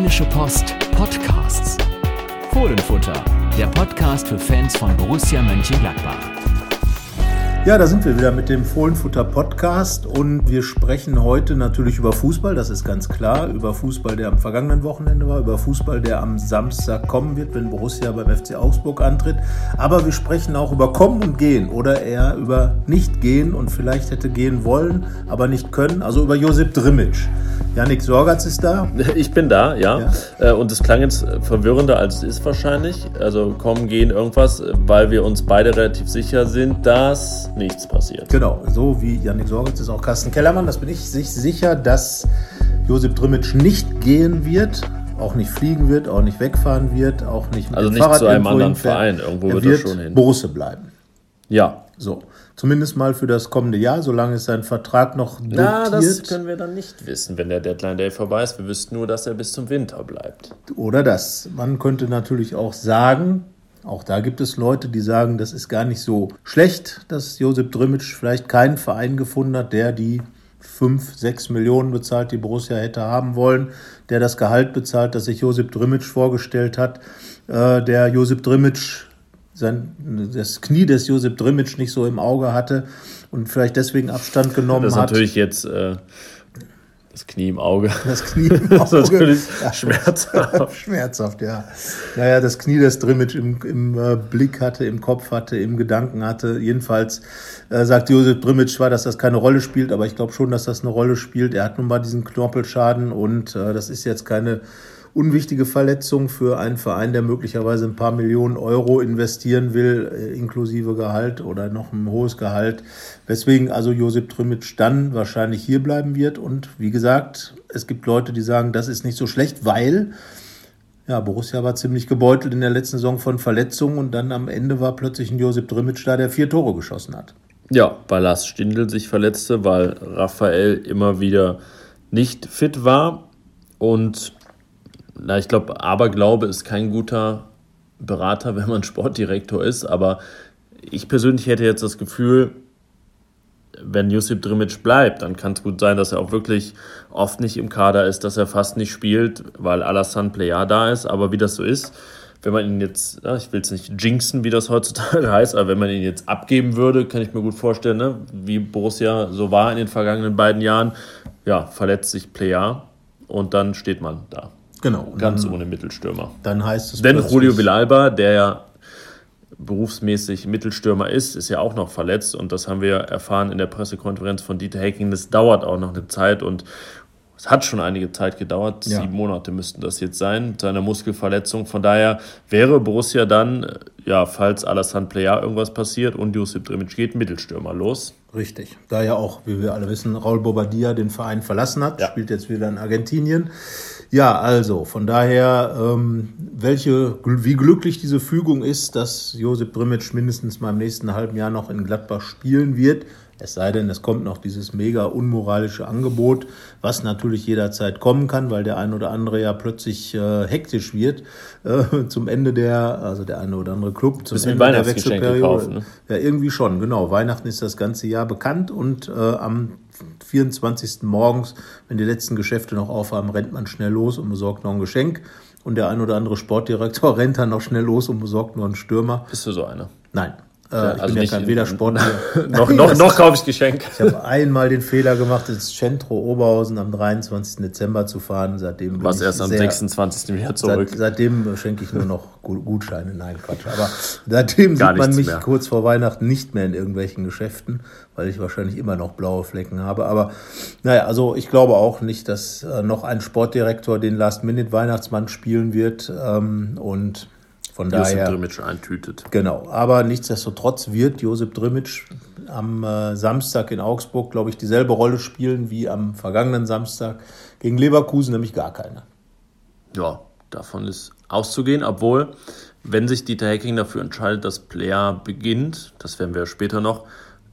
Rheinische Post Podcasts. Fohlenfutter, der Podcast für Fans von Borussia Mönchengladbach. Ja, da sind wir wieder mit dem Fohlenfutter Podcast und wir sprechen heute natürlich über Fußball, das ist ganz klar, über Fußball, der am vergangenen Wochenende war, über Fußball, der am Samstag kommen wird, wenn Borussia beim FC Augsburg antritt. Aber wir sprechen auch über Kommen und Gehen oder eher über Nicht-Gehen und vielleicht hätte gehen wollen, aber nicht können, also über Josip Drimic. Janik Sorgatz ist da. Ich bin da, ja. ja. Äh, und es klang jetzt verwirrender, als es ist wahrscheinlich. Also kommen, gehen, irgendwas, weil wir uns beide relativ sicher sind, dass nichts passiert. Genau, so wie Janik Sorgatz ist auch Carsten Kellermann. Das bin ich sich sicher, dass Josip Drimic nicht gehen wird auch nicht fliegen wird, auch nicht wegfahren wird, auch nicht mit also dem nicht Fahrrad zu einem anderen Verein. Irgendwo er wird, wird er schon hin. Borussia bleiben. Ja. So. Zumindest mal für das kommende Jahr, solange ist sein Vertrag noch dotiert. Na, das können wir dann nicht wissen, wenn der Deadline Day vorbei ist. Wir wüssten nur, dass er bis zum Winter bleibt. Oder das. Man könnte natürlich auch sagen, auch da gibt es Leute, die sagen, das ist gar nicht so schlecht, dass Josip Drimic vielleicht keinen Verein gefunden hat, der die 5, 6 Millionen bezahlt, die Borussia hätte haben wollen, der das Gehalt bezahlt, das sich Josip Drimic vorgestellt hat, äh, der Josip Drimic sein, das Knie des Josip Drimic nicht so im Auge hatte und vielleicht deswegen Abstand genommen hat. Das ist hat. natürlich jetzt äh, das Knie im Auge. Das Knie im Auge. das ist natürlich ja, schmerzhaft. schmerzhaft, ja. Naja, das Knie des Drimic im, im äh, Blick hatte, im Kopf hatte, im Gedanken hatte. Jedenfalls äh, sagt Josip Drimic zwar, dass das keine Rolle spielt, aber ich glaube schon, dass das eine Rolle spielt. Er hat nun mal diesen Knorpelschaden und äh, das ist jetzt keine unwichtige Verletzung für einen Verein, der möglicherweise ein paar Millionen Euro investieren will, äh, inklusive Gehalt oder noch ein hohes Gehalt. Weswegen also Josip Trimic dann wahrscheinlich hier bleiben wird. Und wie gesagt, es gibt Leute, die sagen, das ist nicht so schlecht, weil ja, Borussia war ziemlich gebeutelt in der letzten Saison von Verletzungen und dann am Ende war plötzlich ein Josip Drimic da, der vier Tore geschossen hat. Ja, weil Lars Stindl sich verletzte, weil Raphael immer wieder nicht fit war und na, ich glaube, Aberglaube ist kein guter Berater, wenn man Sportdirektor ist, aber ich persönlich hätte jetzt das Gefühl, wenn Josip Drimic bleibt, dann kann es gut sein, dass er auch wirklich oft nicht im Kader ist, dass er fast nicht spielt, weil Alassane Player da ist. Aber wie das so ist, wenn man ihn jetzt, ich will es nicht jinxen, wie das heutzutage heißt, aber wenn man ihn jetzt abgeben würde, kann ich mir gut vorstellen, ne, wie Borussia so war in den vergangenen beiden Jahren. Ja, verletzt sich Player und dann steht man da. Genau. Ganz ohne Mittelstürmer. Dann heißt es. Denn Julio Villalba, der ja berufsmäßig Mittelstürmer ist, ist ja auch noch verletzt und das haben wir erfahren in der Pressekonferenz von Dieter Hecking. Das dauert auch noch eine Zeit und es hat schon einige Zeit gedauert. Ja. Sieben Monate müssten das jetzt sein, mit seiner Muskelverletzung. Von daher wäre Borussia dann, ja, falls Alassane Player irgendwas passiert und Josip Drimic geht, Mittelstürmer los. Richtig. Da ja auch, wie wir alle wissen, Raul Bobadilla den Verein verlassen hat, ja. spielt jetzt wieder in Argentinien. Ja, also von daher, ähm, welche, wie glücklich diese Fügung ist, dass Josip Brimic mindestens mal im nächsten halben Jahr noch in Gladbach spielen wird. Es sei denn, es kommt noch dieses mega unmoralische Angebot, was natürlich jederzeit kommen kann, weil der ein oder andere ja plötzlich äh, hektisch wird äh, zum Ende der, also der eine oder andere Club zum Ende der Wechselperiode. Kaufen, ne? Ja, irgendwie schon, genau. Weihnachten ist das ganze Jahr bekannt und äh, am 24. morgens, wenn die letzten Geschäfte noch aufhaben, rennt man schnell los und besorgt noch ein Geschenk. Und der ein oder andere Sportdirektor rennt dann noch schnell los und besorgt nur einen Stürmer. Bist du so einer? Nein. Äh, ja, ich also bin ja kein weder Sportler. noch noch, noch kaufe ich Geschenk. Ich habe einmal den Fehler gemacht, ins Centro Oberhausen am 23. Dezember zu fahren. Seitdem Was erst am sehr, 26. wieder zurück. Seit, seitdem schenke ich nur noch Gutscheine. Nein, Quatsch. Aber seitdem sieht man mich mehr. kurz vor Weihnachten nicht mehr in irgendwelchen Geschäften, weil ich wahrscheinlich immer noch blaue Flecken habe. Aber naja, also ich glaube auch nicht, dass äh, noch ein Sportdirektor den Last-Minute-Weihnachtsmann spielen wird. Ähm, und von Josip daher. Drimic eintütet. Genau. Aber nichtsdestotrotz wird Josip Drimic am äh, Samstag in Augsburg, glaube ich, dieselbe Rolle spielen wie am vergangenen Samstag gegen Leverkusen, nämlich gar keine. Ja, davon ist auszugehen, obwohl, wenn sich Dieter Hecking dafür entscheidet, dass Player beginnt, das werden wir später noch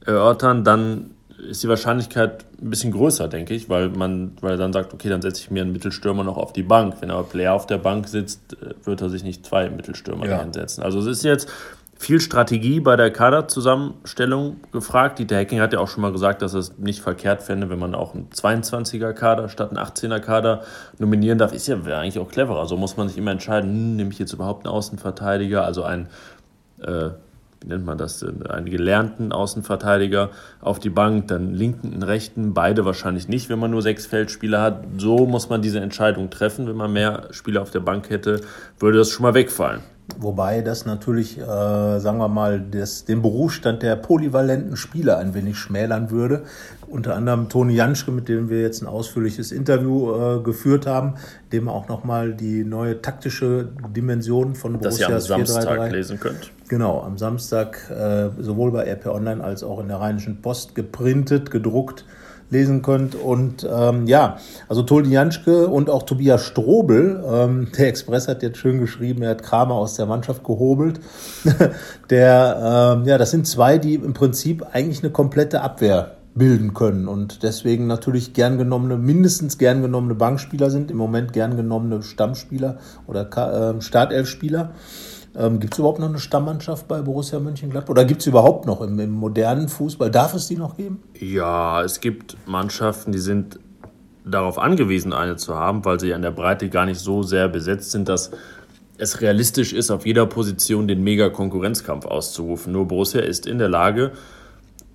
erörtern, dann ist die Wahrscheinlichkeit ein bisschen größer, denke ich, weil man, weil er dann sagt, okay, dann setze ich mir einen Mittelstürmer noch auf die Bank. Wenn aber Player auf der Bank sitzt, äh, wird er sich nicht zwei Mittelstürmer ja. einsetzen. Also es ist jetzt viel Strategie bei der Kaderzusammenstellung gefragt. Dieter Hecking hat ja auch schon mal gesagt, dass es nicht verkehrt fände, wenn man auch einen 22er Kader statt einen 18er Kader nominieren darf. Ist ja eigentlich auch cleverer. So muss man sich immer entscheiden, hm, nehme ich jetzt überhaupt einen Außenverteidiger, also einen, äh, wie nennt man das, einen gelernten Außenverteidiger auf die Bank, dann linken, einen rechten, beide wahrscheinlich nicht, wenn man nur sechs Feldspieler hat. So muss man diese Entscheidung treffen. Wenn man mehr Spieler auf der Bank hätte, würde das schon mal wegfallen. Wobei das natürlich, äh, sagen wir mal, das, den Berufsstand der polyvalenten Spieler ein wenig schmälern würde. Unter anderem Toni Janschke, mit dem wir jetzt ein ausführliches Interview äh, geführt haben, dem auch nochmal die neue taktische Dimension von Borussia Das ihr am Samstag lesen könnt. Genau, am Samstag äh, sowohl bei RP Online als auch in der Rheinischen Post geprintet, gedruckt lesen könnt. Und ähm, ja, also Toldi Janschke und auch Tobias Strobel, ähm, der Express hat jetzt schön geschrieben, er hat Kramer aus der Mannschaft gehobelt. der, ähm, ja, das sind zwei, die im Prinzip eigentlich eine komplette Abwehr bilden können und deswegen natürlich gern genommene, mindestens gern genommene Bankspieler sind, im Moment gern genommene Stammspieler oder äh, Startelfspieler. Ähm, gibt es überhaupt noch eine Stammmannschaft bei Borussia Mönchengladbach? Oder gibt es überhaupt noch im, im, modernen Fußball? Darf es die noch geben? Ja, es gibt Mannschaften, die sind darauf angewiesen, eine zu haben, weil sie an der Breite gar nicht so sehr besetzt sind, dass es realistisch ist, auf jeder Position den Mega-Konkurrenzkampf auszurufen. Nur Borussia ist in der Lage,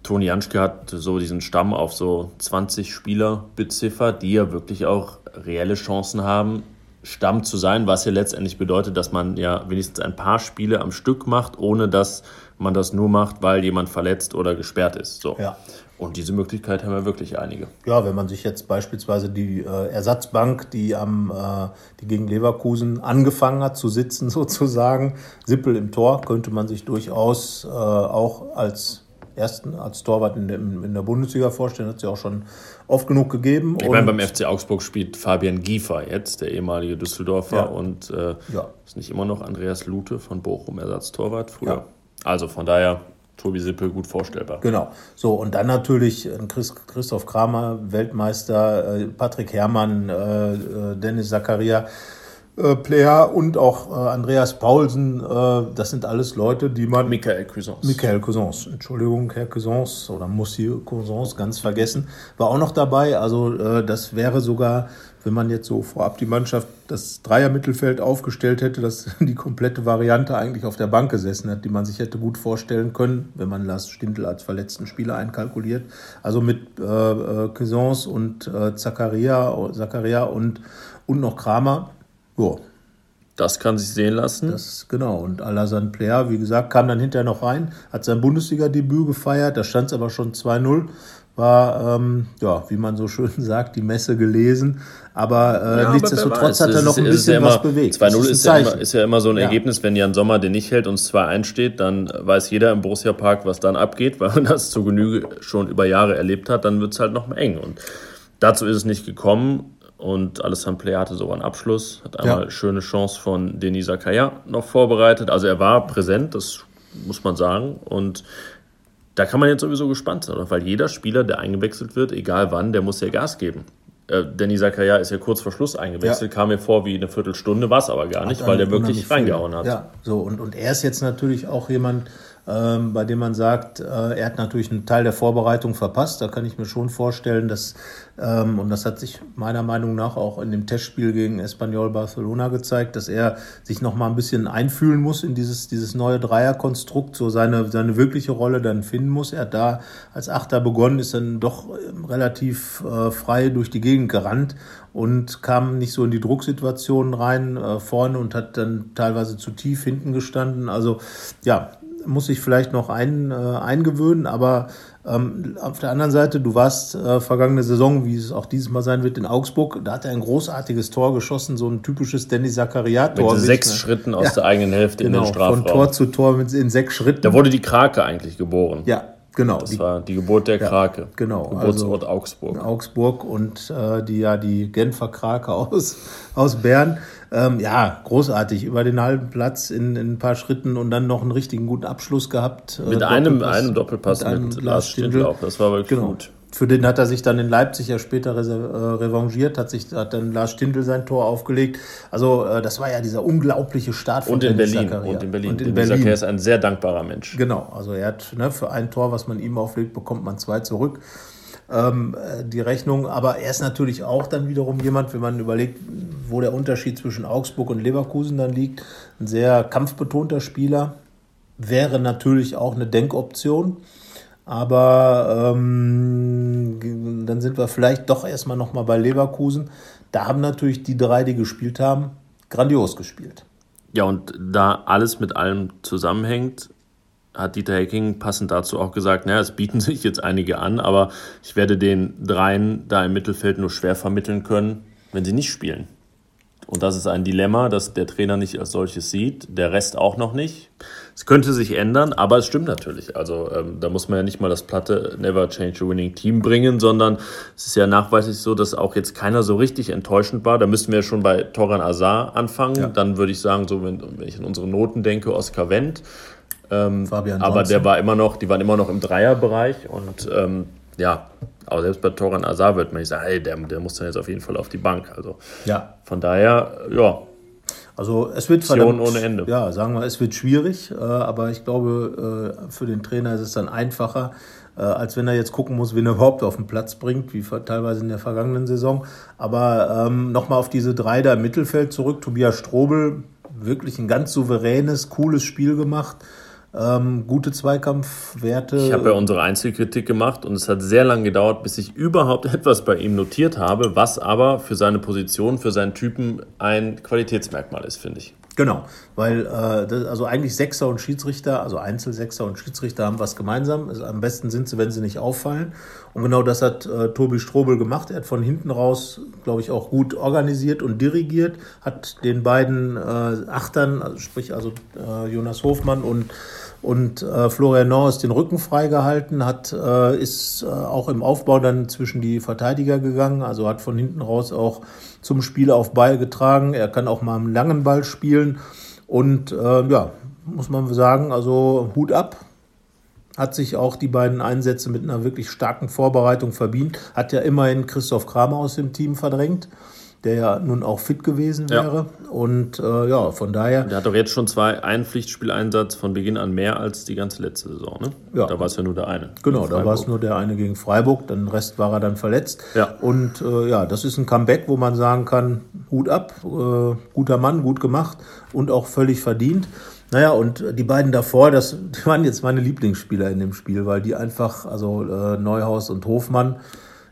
Toni Janschke hat so diesen Stamm auf so 20 Spieler beziffert, die ja wirklich auch reelle Chancen haben, Stamm zu sein, was ja letztendlich bedeutet, dass man ja wenigstens ein paar Spiele am Stück macht, ohne dass man das nur macht, weil jemand verletzt oder gesperrt ist. So. Ja. Und diese Möglichkeit haben wir wirklich einige. Ja, wenn man sich jetzt beispielsweise die äh, Ersatzbank, die am äh, die gegen Leverkusen angefangen hat zu sitzen, sozusagen, Sippel im Tor, könnte man sich durchaus äh, auch als ersten als Torwart in der, in der Bundesliga vorstellen. Hat ja auch schon oft genug gegeben. Ich meine, beim FC Augsburg spielt Fabian Giefer jetzt, der ehemalige Düsseldorfer. Ja. Und äh, ja. ist nicht immer noch Andreas Lute von Bochum Ersatztorwart früher. Ja. Also von daher Tobi Sippel gut vorstellbar. Genau. So, und dann natürlich Chris, Christoph Kramer, Weltmeister, äh, Patrick Herrmann, äh, äh Dennis Zakaria äh, Player und auch äh, Andreas Paulsen, äh, das sind alles Leute, die man. Michael Cousins. Michael Cousins, Entschuldigung, Herr Cousins oder Monsieur Cousins, ganz vergessen, war auch noch dabei. Also äh, das wäre sogar, wenn man jetzt so vorab die Mannschaft, das Dreier-Mittelfeld aufgestellt hätte, dass die komplette Variante eigentlich auf der Bank gesessen hat, die man sich hätte gut vorstellen können, wenn man Lars Stindl als verletzten Spieler einkalkuliert. Also mit äh, äh Cousins und äh, Zakaria, Zakaria und, und noch Kramer ja. Das kann sich sehen lassen. Das, genau. Und Alassane Player, wie gesagt, kam dann hinterher noch rein, hat sein Bundesliga-Debüt gefeiert. Da stand es aber schon 2-0. War, ähm, ja, wie man so schön sagt, die Messe gelesen. Aber äh, ja, nichtsdestotrotz hat er noch ein bisschen ja immer, was bewegt. 2-0 ist, ist, ja immer, ist ja immer so ein. Ergebnis, wenn Jan Sommer den nicht hält und es 2-1 steht, dann weiß jeder im Borussia Park, was dann abgeht, weil man das zur Genüge schon über Jahre erlebt hat, dann wird es halt noch mal eng. Und dazu ist es nicht gekommen. Und Alessandro Play hatte sogar einen Abschluss, hat einmal ja. schöne Chance von Denis Zakaria noch vorbereitet. Also er war präsent, das muss man sagen. Und da kann man jetzt sowieso gespannt sein, weil jeder Spieler, der eingewechselt wird, egal wann, der muss ja Gas geben. Äh, Danny Zakaria ist ja kurz vor Schluss eingewechselt, ja. kam mir vor wie eine Viertelstunde, war es aber gar nicht, weil der wirklich reingehauen hat. Ja, so und, und er ist jetzt natürlich auch jemand, ähm, bei dem man sagt, äh, er hat natürlich einen Teil der Vorbereitung verpasst. Da kann ich mir schon vorstellen, dass, ähm, und das hat sich meiner Meinung nach auch in dem Testspiel gegen Espanyol Barcelona gezeigt, dass er sich noch mal ein bisschen einfühlen muss in dieses, dieses neue Dreierkonstrukt, so seine, seine wirkliche Rolle dann finden muss. Er hat da als Achter begonnen, ist dann doch ähm, relativ äh, frei durch die Gegend gerannt und kam nicht so in die Drucksituationen rein äh, vorne und hat dann teilweise zu tief hinten gestanden. Also ja, muss sich vielleicht noch ein, äh, eingewöhnen, aber ähm, auf der anderen Seite, du warst äh, vergangene Saison, wie es auch dieses Mal sein wird, in Augsburg, da hat er ein großartiges Tor geschossen, so ein typisches Danny Zachariah-Tor. Mit sechs Schritten aus ja, der eigenen Hälfte genau, in den Strafraum. Von Tor zu Tor mit, in sechs Schritten. Da wurde die Krake eigentlich geboren. Ja, Genau. Das die, war die Geburt der Krake. Ja, genau. Geburtsort also Augsburg. Augsburg und äh, die ja die Genfer Krake aus, aus Bern. Ähm, ja, großartig. Über den halben Platz in, in, ein paar Schritten und dann noch einen richtigen guten Abschluss gehabt. Äh, mit einem, einem Doppelpass mit, einem mit Lars Stindl. auch. Das war wirklich genau. gut. für den hat er sich dann in Leipzig ja später äh, revanchiert, hat sich hat dann Lars Stindl sein Tor aufgelegt. Also äh, das war ja dieser unglaubliche Start von und in Berlin Zakaria. und in Berlin. Und in Berlin. Zakaria ist ein sehr dankbarer Mensch. Genau, also er hat ne, für ein Tor, was man ihm auflegt, bekommt man zwei zurück. Ähm, äh, die Rechnung, aber er ist natürlich auch dann wiederum jemand, wenn man überlegt, wo der Unterschied zwischen Augsburg und Leverkusen dann liegt, ein sehr kampfbetonter Spieler, wäre natürlich auch eine Denkoption. Aber ähm, dann sind wir vielleicht doch erstmal nochmal bei Leverkusen. Da haben natürlich die drei, die gespielt haben, grandios gespielt. Ja, und da alles mit allem zusammenhängt, hat Dieter Hecking passend dazu auch gesagt, naja, es bieten sich jetzt einige an, aber ich werde den dreien da im Mittelfeld nur schwer vermitteln können, wenn sie nicht spielen. Und das ist ein Dilemma, das der Trainer nicht als solches sieht, der Rest auch noch nicht. Es könnte sich ändern, aber es stimmt natürlich. Also ähm, da muss man ja nicht mal das platte Never Change a Winning Team bringen, sondern es ist ja nachweislich so, dass auch jetzt keiner so richtig enttäuschend war. Da müssten wir schon bei Toran Azar anfangen. Ja. Dann würde ich sagen, so wenn, wenn ich an unsere Noten denke, Oskar Wendt. Ähm, Fabian aber der war immer noch, die waren immer noch im Dreierbereich und ähm, ja, aber selbst bei Toran Azar wird man nicht sagen, hey, der, der muss dann jetzt auf jeden Fall auf die Bank. Also ja. von daher, ja. Also es wird verdammt, ohne Ende. Ja, sagen wir, es wird schwierig, äh, aber ich glaube, äh, für den Trainer ist es dann einfacher, äh, als wenn er jetzt gucken muss, wen er überhaupt auf den Platz bringt, wie teilweise in der vergangenen Saison. Aber ähm, nochmal auf diese drei da im Mittelfeld zurück. Tobias Strobel, wirklich ein ganz souveränes, cooles Spiel gemacht. Ähm, gute Zweikampfwerte. Ich habe ja unsere Einzelkritik gemacht und es hat sehr lange gedauert, bis ich überhaupt etwas bei ihm notiert habe, was aber für seine Position, für seinen Typen ein Qualitätsmerkmal ist, finde ich. Genau, weil äh, das, also eigentlich Sechser und Schiedsrichter, also Einzelsechser und Schiedsrichter haben was gemeinsam. Also am besten sind sie, wenn sie nicht auffallen. Und genau das hat äh, Tobi Strobel gemacht. Er hat von hinten raus, glaube ich, auch gut organisiert und dirigiert, hat den beiden äh, Achtern, also sprich also äh, Jonas Hofmann und und äh, Florian Norris den Rücken freigehalten, hat, äh, ist äh, auch im Aufbau dann zwischen die Verteidiger gegangen, also hat von hinten raus auch zum Spiel auf Ball getragen. Er kann auch mal einen langen Ball spielen. Und äh, ja, muss man sagen, also Hut ab. Hat sich auch die beiden Einsätze mit einer wirklich starken Vorbereitung verdient. Hat ja immerhin Christoph Kramer aus dem Team verdrängt der ja nun auch fit gewesen wäre. Ja. Und äh, ja, von daher. Der hat doch jetzt schon zwei, einen Pflichtspieleinsatz von Beginn an mehr als die ganze letzte Saison, ne? Ja. Da war es ja nur der eine. Genau, da war es nur der eine gegen Freiburg, den Rest war er dann verletzt. Ja. Und äh, ja, das ist ein Comeback, wo man sagen kann, Hut ab, äh, guter Mann, gut gemacht und auch völlig verdient. Naja, und die beiden davor, das die waren jetzt meine Lieblingsspieler in dem Spiel, weil die einfach, also äh, Neuhaus und Hofmann,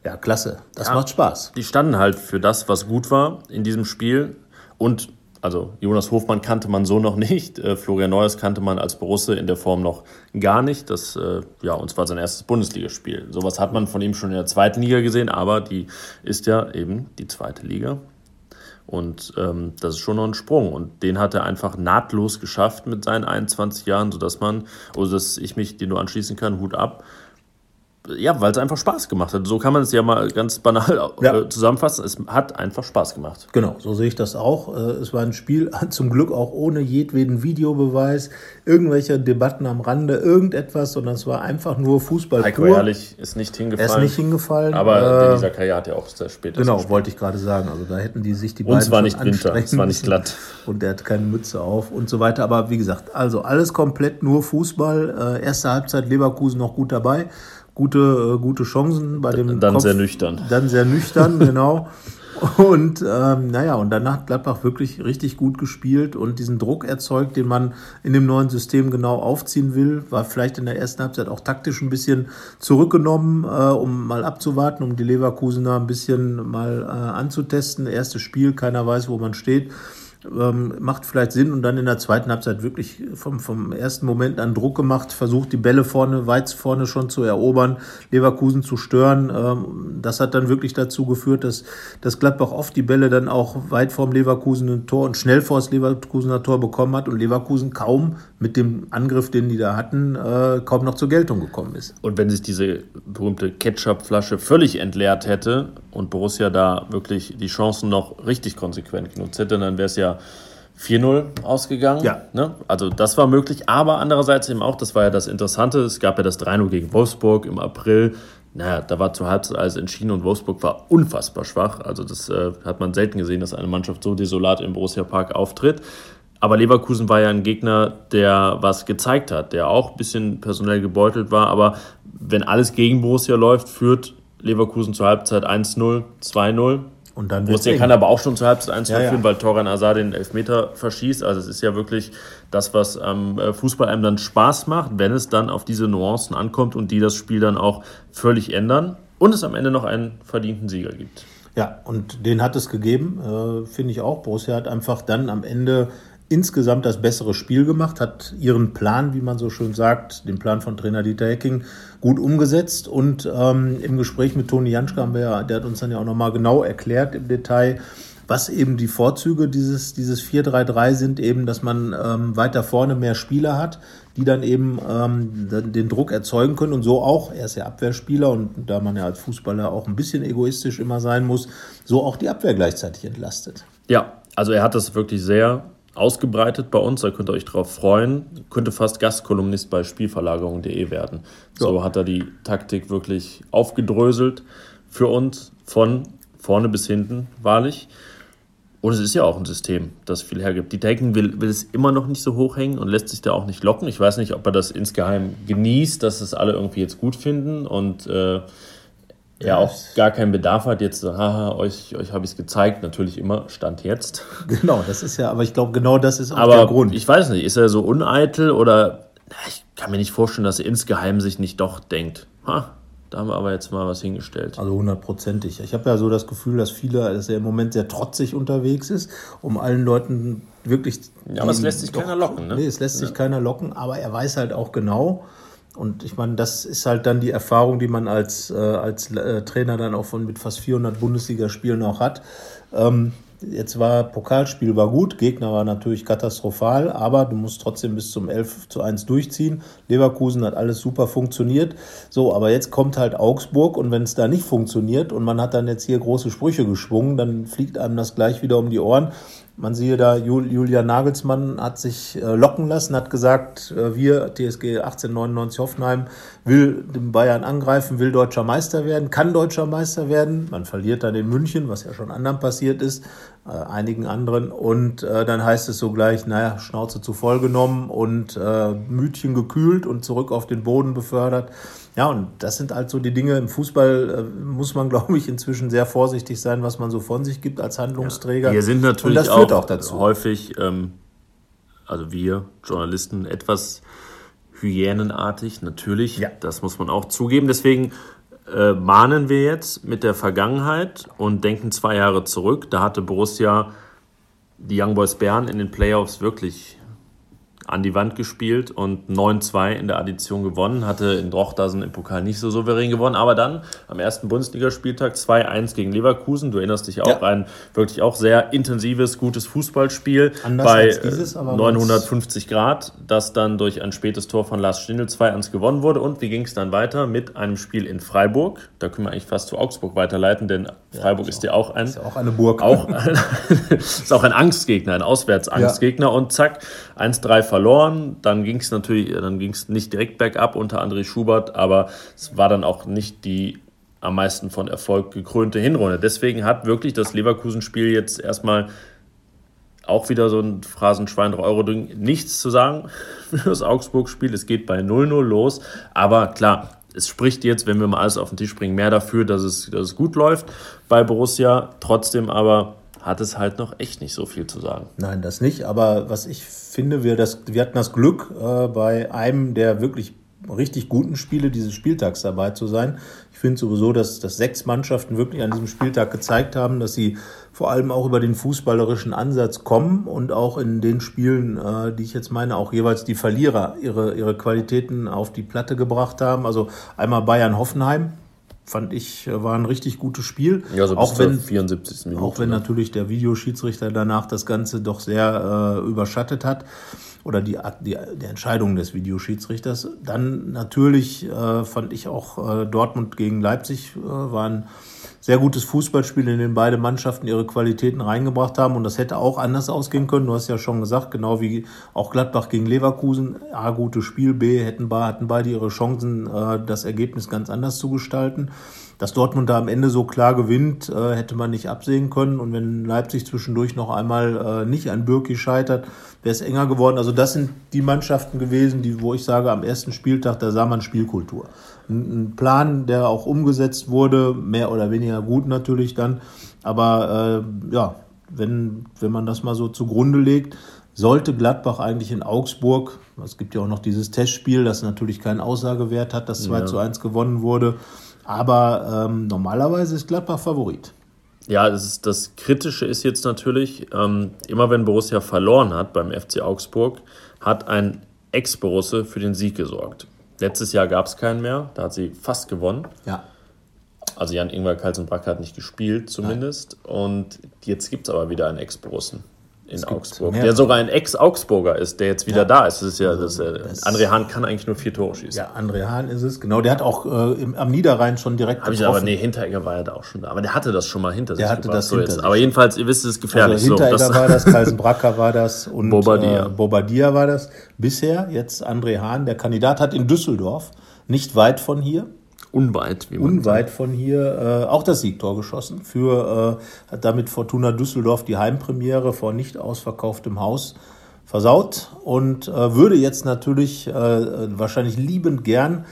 ja, klasse. Das ja, macht Spaß. Die standen halt für das, was gut war in diesem Spiel. Und also Jonas Hofmann kannte man so noch nicht. Äh, Florian Neuers kannte man als Borusse in der Form noch gar nicht. Das, äh, ja, uns war sein erstes Bundesligaspiel. Sowas hat man von ihm schon in der zweiten Liga gesehen, aber die ist ja eben die zweite Liga. Und ähm, das ist schon noch ein Sprung. Und den hat er einfach nahtlos geschafft mit seinen 21 Jahren, sodass man, oder dass ich mich dir nur anschließen kann, Hut ab, ja, weil es einfach Spaß gemacht hat. So kann man es ja mal ganz banal ja. Äh, zusammenfassen. Es hat einfach Spaß gemacht. Genau, so sehe ich das auch. Äh, es war ein Spiel, zum Glück auch ohne jedweden Videobeweis, irgendwelche Debatten am Rande, irgendetwas, sondern es war einfach nur Fußball Heiko pur. Ehrlich ist nicht hingefallen. Er ist nicht hingefallen. Aber äh, dieser Karriere hat ja auch sehr spät. Genau, gespielt. wollte ich gerade sagen. Also da hätten die sich die Uns beiden war nicht Winter, es war nicht glatt. Und der hat keine Mütze auf und so weiter. Aber wie gesagt, also alles komplett nur Fußball. Äh, erste Halbzeit Leverkusen noch gut dabei gute, äh, gute Chancen bei dem. Dann Kopf. sehr nüchtern. Dann sehr nüchtern, genau. Und ähm, naja, und danach hat Gladbach wirklich richtig gut gespielt und diesen Druck erzeugt, den man in dem neuen System genau aufziehen will. War vielleicht in der ersten Halbzeit auch taktisch ein bisschen zurückgenommen, äh, um mal abzuwarten, um die Leverkusener ein bisschen mal äh, anzutesten. Erstes Spiel, keiner weiß, wo man steht ähm, macht vielleicht Sinn und dann in der zweiten Halbzeit wirklich vom, vom ersten Moment an Druck gemacht, versucht die Bälle vorne, weit vorne schon zu erobern, Leverkusen zu stören. Ähm, das hat dann wirklich dazu geführt, dass, dass Gladbach oft die Bälle dann auch weit vorm Leverkusener Tor und schnell vor das Leverkusener Tor bekommen hat und Leverkusen kaum mit dem Angriff, den die da hatten, äh, kaum noch zur Geltung gekommen ist. Und wenn sich diese berühmte Ketchup-Flasche völlig entleert hätte und Borussia da wirklich die Chancen noch richtig konsequent genutzt hätte, dann wäre es ja 4-0 ausgegangen. Ja. Ne? Also das war möglich, aber andererseits eben auch, das war ja das Interessante, es gab ja das 3-0 gegen Wolfsburg im April. naja, da war zur Halbzeit alles entschieden und Wolfsburg war unfassbar schwach. Also das äh, hat man selten gesehen, dass eine Mannschaft so desolat im Borussia Park auftritt. Aber Leverkusen war ja ein Gegner, der was gezeigt hat, der auch ein bisschen personell gebeutelt war. Aber wenn alles gegen Borussia läuft, führt Leverkusen zur Halbzeit 1-0, 2-0. Und dann Borussia kann aber auch schon zur Halbzeit 1 ja, führen, ja. weil Toran Azar den Elfmeter verschießt. Also es ist ja wirklich das, was am ähm, Fußball einem dann Spaß macht, wenn es dann auf diese Nuancen ankommt und die das Spiel dann auch völlig ändern und es am Ende noch einen verdienten Sieger gibt. Ja, und den hat es gegeben, äh, finde ich auch. Borussia hat einfach dann am Ende insgesamt das bessere Spiel gemacht, hat ihren Plan, wie man so schön sagt, den Plan von Trainer Dieter Hecking, gut umgesetzt. Und ähm, im Gespräch mit Toni Janschke haben wir ja, der hat uns dann ja auch nochmal genau erklärt im Detail, was eben die Vorzüge dieses, dieses 4-3-3 sind, eben, dass man ähm, weiter vorne mehr Spieler hat, die dann eben ähm, den Druck erzeugen können und so auch, er ist ja Abwehrspieler und da man ja als Fußballer auch ein bisschen egoistisch immer sein muss, so auch die Abwehr gleichzeitig entlastet. Ja, also er hat das wirklich sehr ausgebreitet bei uns, da könnt ihr euch drauf freuen. Könnte fast Gastkolumnist bei Spielverlagerung.de werden. Ja. So hat er die Taktik wirklich aufgedröselt für uns von vorne bis hinten, wahrlich. Und es ist ja auch ein System, das viel hergibt. Die Taken will, will es immer noch nicht so hoch hängen und lässt sich da auch nicht locken. Ich weiß nicht, ob er das insgeheim genießt, dass es alle irgendwie jetzt gut finden und äh, ja auch gar keinen Bedarf hat, jetzt so, haha, euch, euch habe ich es gezeigt, natürlich immer, Stand jetzt. Genau, das ist ja, aber ich glaube, genau das ist auch aber der Grund. Ich weiß nicht, ist er so uneitel oder ich kann mir nicht vorstellen, dass er insgeheim sich nicht doch denkt, ha, da haben wir aber jetzt mal was hingestellt. Also hundertprozentig. Ich habe ja so das Gefühl, dass viele, dass er im Moment sehr trotzig unterwegs ist, um allen Leuten wirklich. Ja, aber es lässt sich doch, keiner locken, ne? Nee, es lässt ja. sich keiner locken, aber er weiß halt auch genau, und ich meine, das ist halt dann die Erfahrung, die man als, äh, als äh, Trainer dann auch von mit fast 400 Bundesligaspielen auch hat. Ähm, jetzt war Pokalspiel war gut, Gegner war natürlich katastrophal, aber du musst trotzdem bis zum 11 zu 1 durchziehen. Leverkusen hat alles super funktioniert. So, aber jetzt kommt halt Augsburg und wenn es da nicht funktioniert und man hat dann jetzt hier große Sprüche geschwungen, dann fliegt einem das gleich wieder um die Ohren. Man siehe da, Julian Nagelsmann hat sich äh, locken lassen, hat gesagt, äh, wir, TSG 1899 Hoffenheim, will den Bayern angreifen, will deutscher Meister werden, kann deutscher Meister werden. Man verliert dann in München, was ja schon anderen passiert ist, äh, einigen anderen. Und äh, dann heißt es so gleich, naja, Schnauze zu voll genommen und äh, Mütchen gekühlt und zurück auf den Boden befördert. Ja, und das sind halt so die Dinge. Im Fußball äh, muss man, glaube ich, inzwischen sehr vorsichtig sein, was man so von sich gibt als Handlungsträger. Ja, wir sind natürlich und das führt auch, auch dazu. häufig, ähm, also wir Journalisten, etwas hyänenartig, natürlich. Ja. Das muss man auch zugeben. Deswegen äh, mahnen wir jetzt mit der Vergangenheit und denken zwei Jahre zurück. Da hatte Borussia die Young Boys Bern in den Playoffs wirklich an die Wand gespielt und 9-2 in der Addition gewonnen. Hatte in Drochtersen im Pokal nicht so souverän gewonnen, aber dann am ersten Bundesligaspieltag 2-1 gegen Leverkusen. Du erinnerst dich auch ja. ein wirklich auch sehr intensives, gutes Fußballspiel Anders bei dieses, 950 Grad, das dann durch ein spätes Tor von Lars Stindl 2-1 gewonnen wurde. Und wie ging es dann weiter mit einem Spiel in Freiburg? Da können wir eigentlich fast zu Augsburg weiterleiten, denn Freiburg ja, ist, ja auch ein ist ja auch eine Burg. Auch ein, ist auch ein Angstgegner, ein Auswärtsangstgegner und zack 1-3 verloren. Dann ging es natürlich, dann ging es nicht direkt bergab unter André Schubert, aber es war dann auch nicht die am meisten von Erfolg gekrönte Hinrunde. Deswegen hat wirklich das Leverkusen-Spiel jetzt erstmal auch wieder so ein Phrasenschwein 3 Euro Ding nichts zu sagen für das Augsburg-Spiel. Es geht bei 0-0 los, aber klar, es spricht jetzt, wenn wir mal alles auf den Tisch bringen, mehr dafür, dass es, dass es gut läuft bei Borussia. Trotzdem aber hat es halt noch echt nicht so viel zu sagen. Nein, das nicht. Aber was ich finde, wir, das, wir hatten das Glück, äh, bei einem der wirklich richtig guten Spiele dieses Spieltags dabei zu sein. Ich finde sowieso, dass, dass sechs Mannschaften wirklich an diesem Spieltag gezeigt haben, dass sie vor allem auch über den fußballerischen Ansatz kommen und auch in den Spielen, äh, die ich jetzt meine, auch jeweils die Verlierer ihre, ihre Qualitäten auf die Platte gebracht haben. Also einmal Bayern-Hoffenheim, fand ich, äh, war ein richtig gutes Spiel. Ja, so auch wenn, 74. Minute. Auch wenn ne? natürlich der Videoschiedsrichter danach das Ganze doch sehr äh, überschattet hat oder die, die, die Entscheidung des Videoschiedsrichters. Dann natürlich äh, fand ich auch äh, Dortmund gegen Leipzig äh, waren sehr gutes Fußballspiel, in dem beide Mannschaften ihre Qualitäten reingebracht haben. Und das hätte auch anders ausgehen können. Du hast ja schon gesagt, genau wie auch Gladbach gegen Leverkusen. A, gutes Spiel, B, hätten, hatten beide ihre Chancen, äh, das Ergebnis ganz anders zu gestalten. Dass Dortmund da am Ende so klar gewinnt, äh, hätte man nicht absehen können. Und wenn Leipzig zwischendurch noch einmal äh, nicht an Birki scheitert, wäre es enger geworden. Also das sind die Mannschaften gewesen, die, wo ich sage, am ersten Spieltag, da sah man Spielkultur ein Plan, der auch umgesetzt wurde, mehr oder weniger gut natürlich dann. Aber äh, ja, wenn, wenn man das mal so zugrunde legt, sollte Gladbach eigentlich in Augsburg, es gibt ja auch noch dieses Testspiel, das natürlich keinen Aussagewert hat, das 2 ja. zu 1 gewonnen wurde, aber ähm, normalerweise ist Gladbach Favorit. Ja, das, ist, das Kritische ist jetzt natürlich, ähm, immer wenn Borussia verloren hat beim FC Augsburg, hat ein Ex-Borusse für den Sieg gesorgt. Letztes Jahr gab es keinen mehr, da hat sie fast gewonnen. Ja. Also Jan-Ingwer Kalsenbrack hat nicht gespielt zumindest. Nein. Und jetzt gibt es aber wieder einen Ex-Borussen in Augsburg, der sogar ein Ex-Augsburger ist, der jetzt wieder ja. da ist. Das ist ja, das, äh, das André Hahn kann eigentlich nur vier Tore schießen. Ja, André Hahn ist es, genau. Der hat auch äh, im, am Niederrhein schon direkt Hab ich aber, nee, Hinteregger war ja da auch schon da. Aber der hatte das schon mal hinter sich. Der hatte das so hinter sich. Aber jedenfalls, ihr wisst, es ist gefährlich. Also Hinteregger so, das war das, Kalsenbracker war das und Bobadilla. Äh, Bobadilla war das. Bisher, jetzt André Hahn, der Kandidat hat in Düsseldorf, nicht weit von hier, Unweit, wie man Unweit sagt. von hier äh, auch das Siegtor geschossen. Für äh, hat damit Fortuna Düsseldorf die Heimpremiere vor nicht ausverkauftem Haus versaut und äh, würde jetzt natürlich äh, wahrscheinlich liebend gern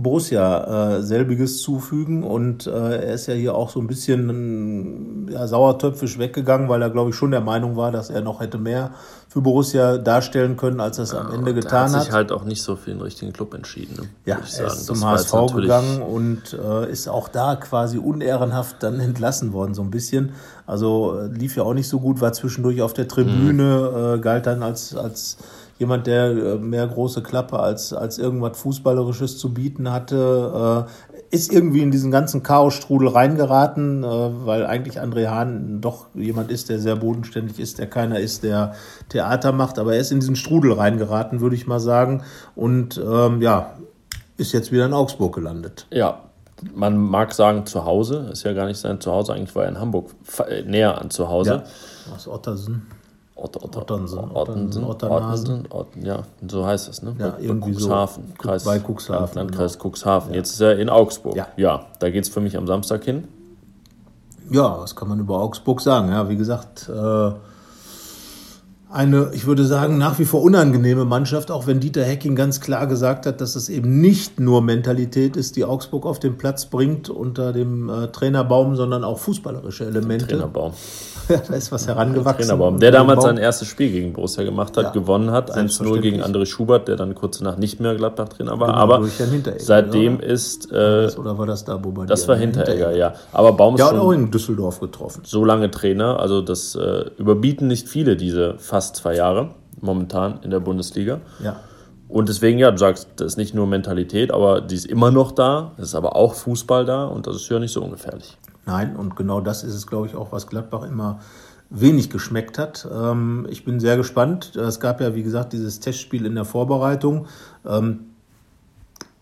Borussia äh, selbiges zufügen und äh, er ist ja hier auch so ein bisschen ja, sauertöpfisch weggegangen, weil er glaube ich schon der Meinung war, dass er noch hätte mehr für Borussia darstellen können, als er es ja, am Ende getan hat. Er hat sich halt auch nicht so für den richtigen Club entschieden. Ne, ja, er ist zum HSV gegangen und äh, ist auch da quasi unehrenhaft dann entlassen worden so ein bisschen. Also äh, lief ja auch nicht so gut, war zwischendurch auf der Tribüne, mhm. galt dann als als jemand, der äh, mehr große Klappe als, als irgendwas Fußballerisches zu bieten hatte, äh, ist irgendwie in diesen ganzen Chaosstrudel reingeraten, äh, weil eigentlich André Hahn doch jemand ist, der sehr bodenständig ist, der keiner ist, der Theater macht, aber er ist in diesen Strudel reingeraten, würde ich mal sagen. Und ähm, ja, ist jetzt wieder in Augsburg gelandet. Ja, man mag sagen zu Hause, ist ja gar nicht sein Zuhause, eigentlich war er in Hamburg näher an zu Hause. Ja, aus Ottersen. Otter, Otter, Ottensen, Ottensen, Ottensen, Otten, ja, so heißt es, ne? Ja, irgendwie Cuxhaven, so. Kreis, bei Cuxhaven. Landkreis genau. Cuxhaven. Ja. Jetzt ist er in Augsburg. Ja, ja da geht es für mich am Samstag hin. Ja, was kann man über Augsburg sagen? Ja, wie gesagt, äh, eine, ich würde sagen, nach wie vor unangenehme Mannschaft, auch wenn Dieter Hecking ganz klar gesagt hat, dass es eben nicht nur Mentalität ist, die Augsburg auf den Platz bringt unter dem äh, Trainerbaum, sondern auch fußballerische Elemente. Trainerbaum. da ist was herangewachsen. Trainerbaum, der damals sein erstes Spiel gegen Borussia gemacht hat, ja, gewonnen hat, 1-0 gegen André Schubert, der dann kurz danach nicht mehr Gladbach-Trainer war. Genau, aber seitdem oder? ist... Äh, oder war das da, Bobadilla? Das war Hinteregger, ja. Aber Baum ist der hat auch in Düsseldorf getroffen. So lange Trainer, also das äh, überbieten nicht viele, diese fast zwei Jahre momentan in der Bundesliga. Ja. Und deswegen, ja, du sagst, das ist nicht nur Mentalität, aber die ist immer noch da. Es ist aber auch Fußball da und das ist ja nicht so ungefährlich. Nein, und genau das ist es, glaube ich, auch, was Gladbach immer wenig geschmeckt hat. Ähm, ich bin sehr gespannt. Es gab ja, wie gesagt, dieses Testspiel in der Vorbereitung.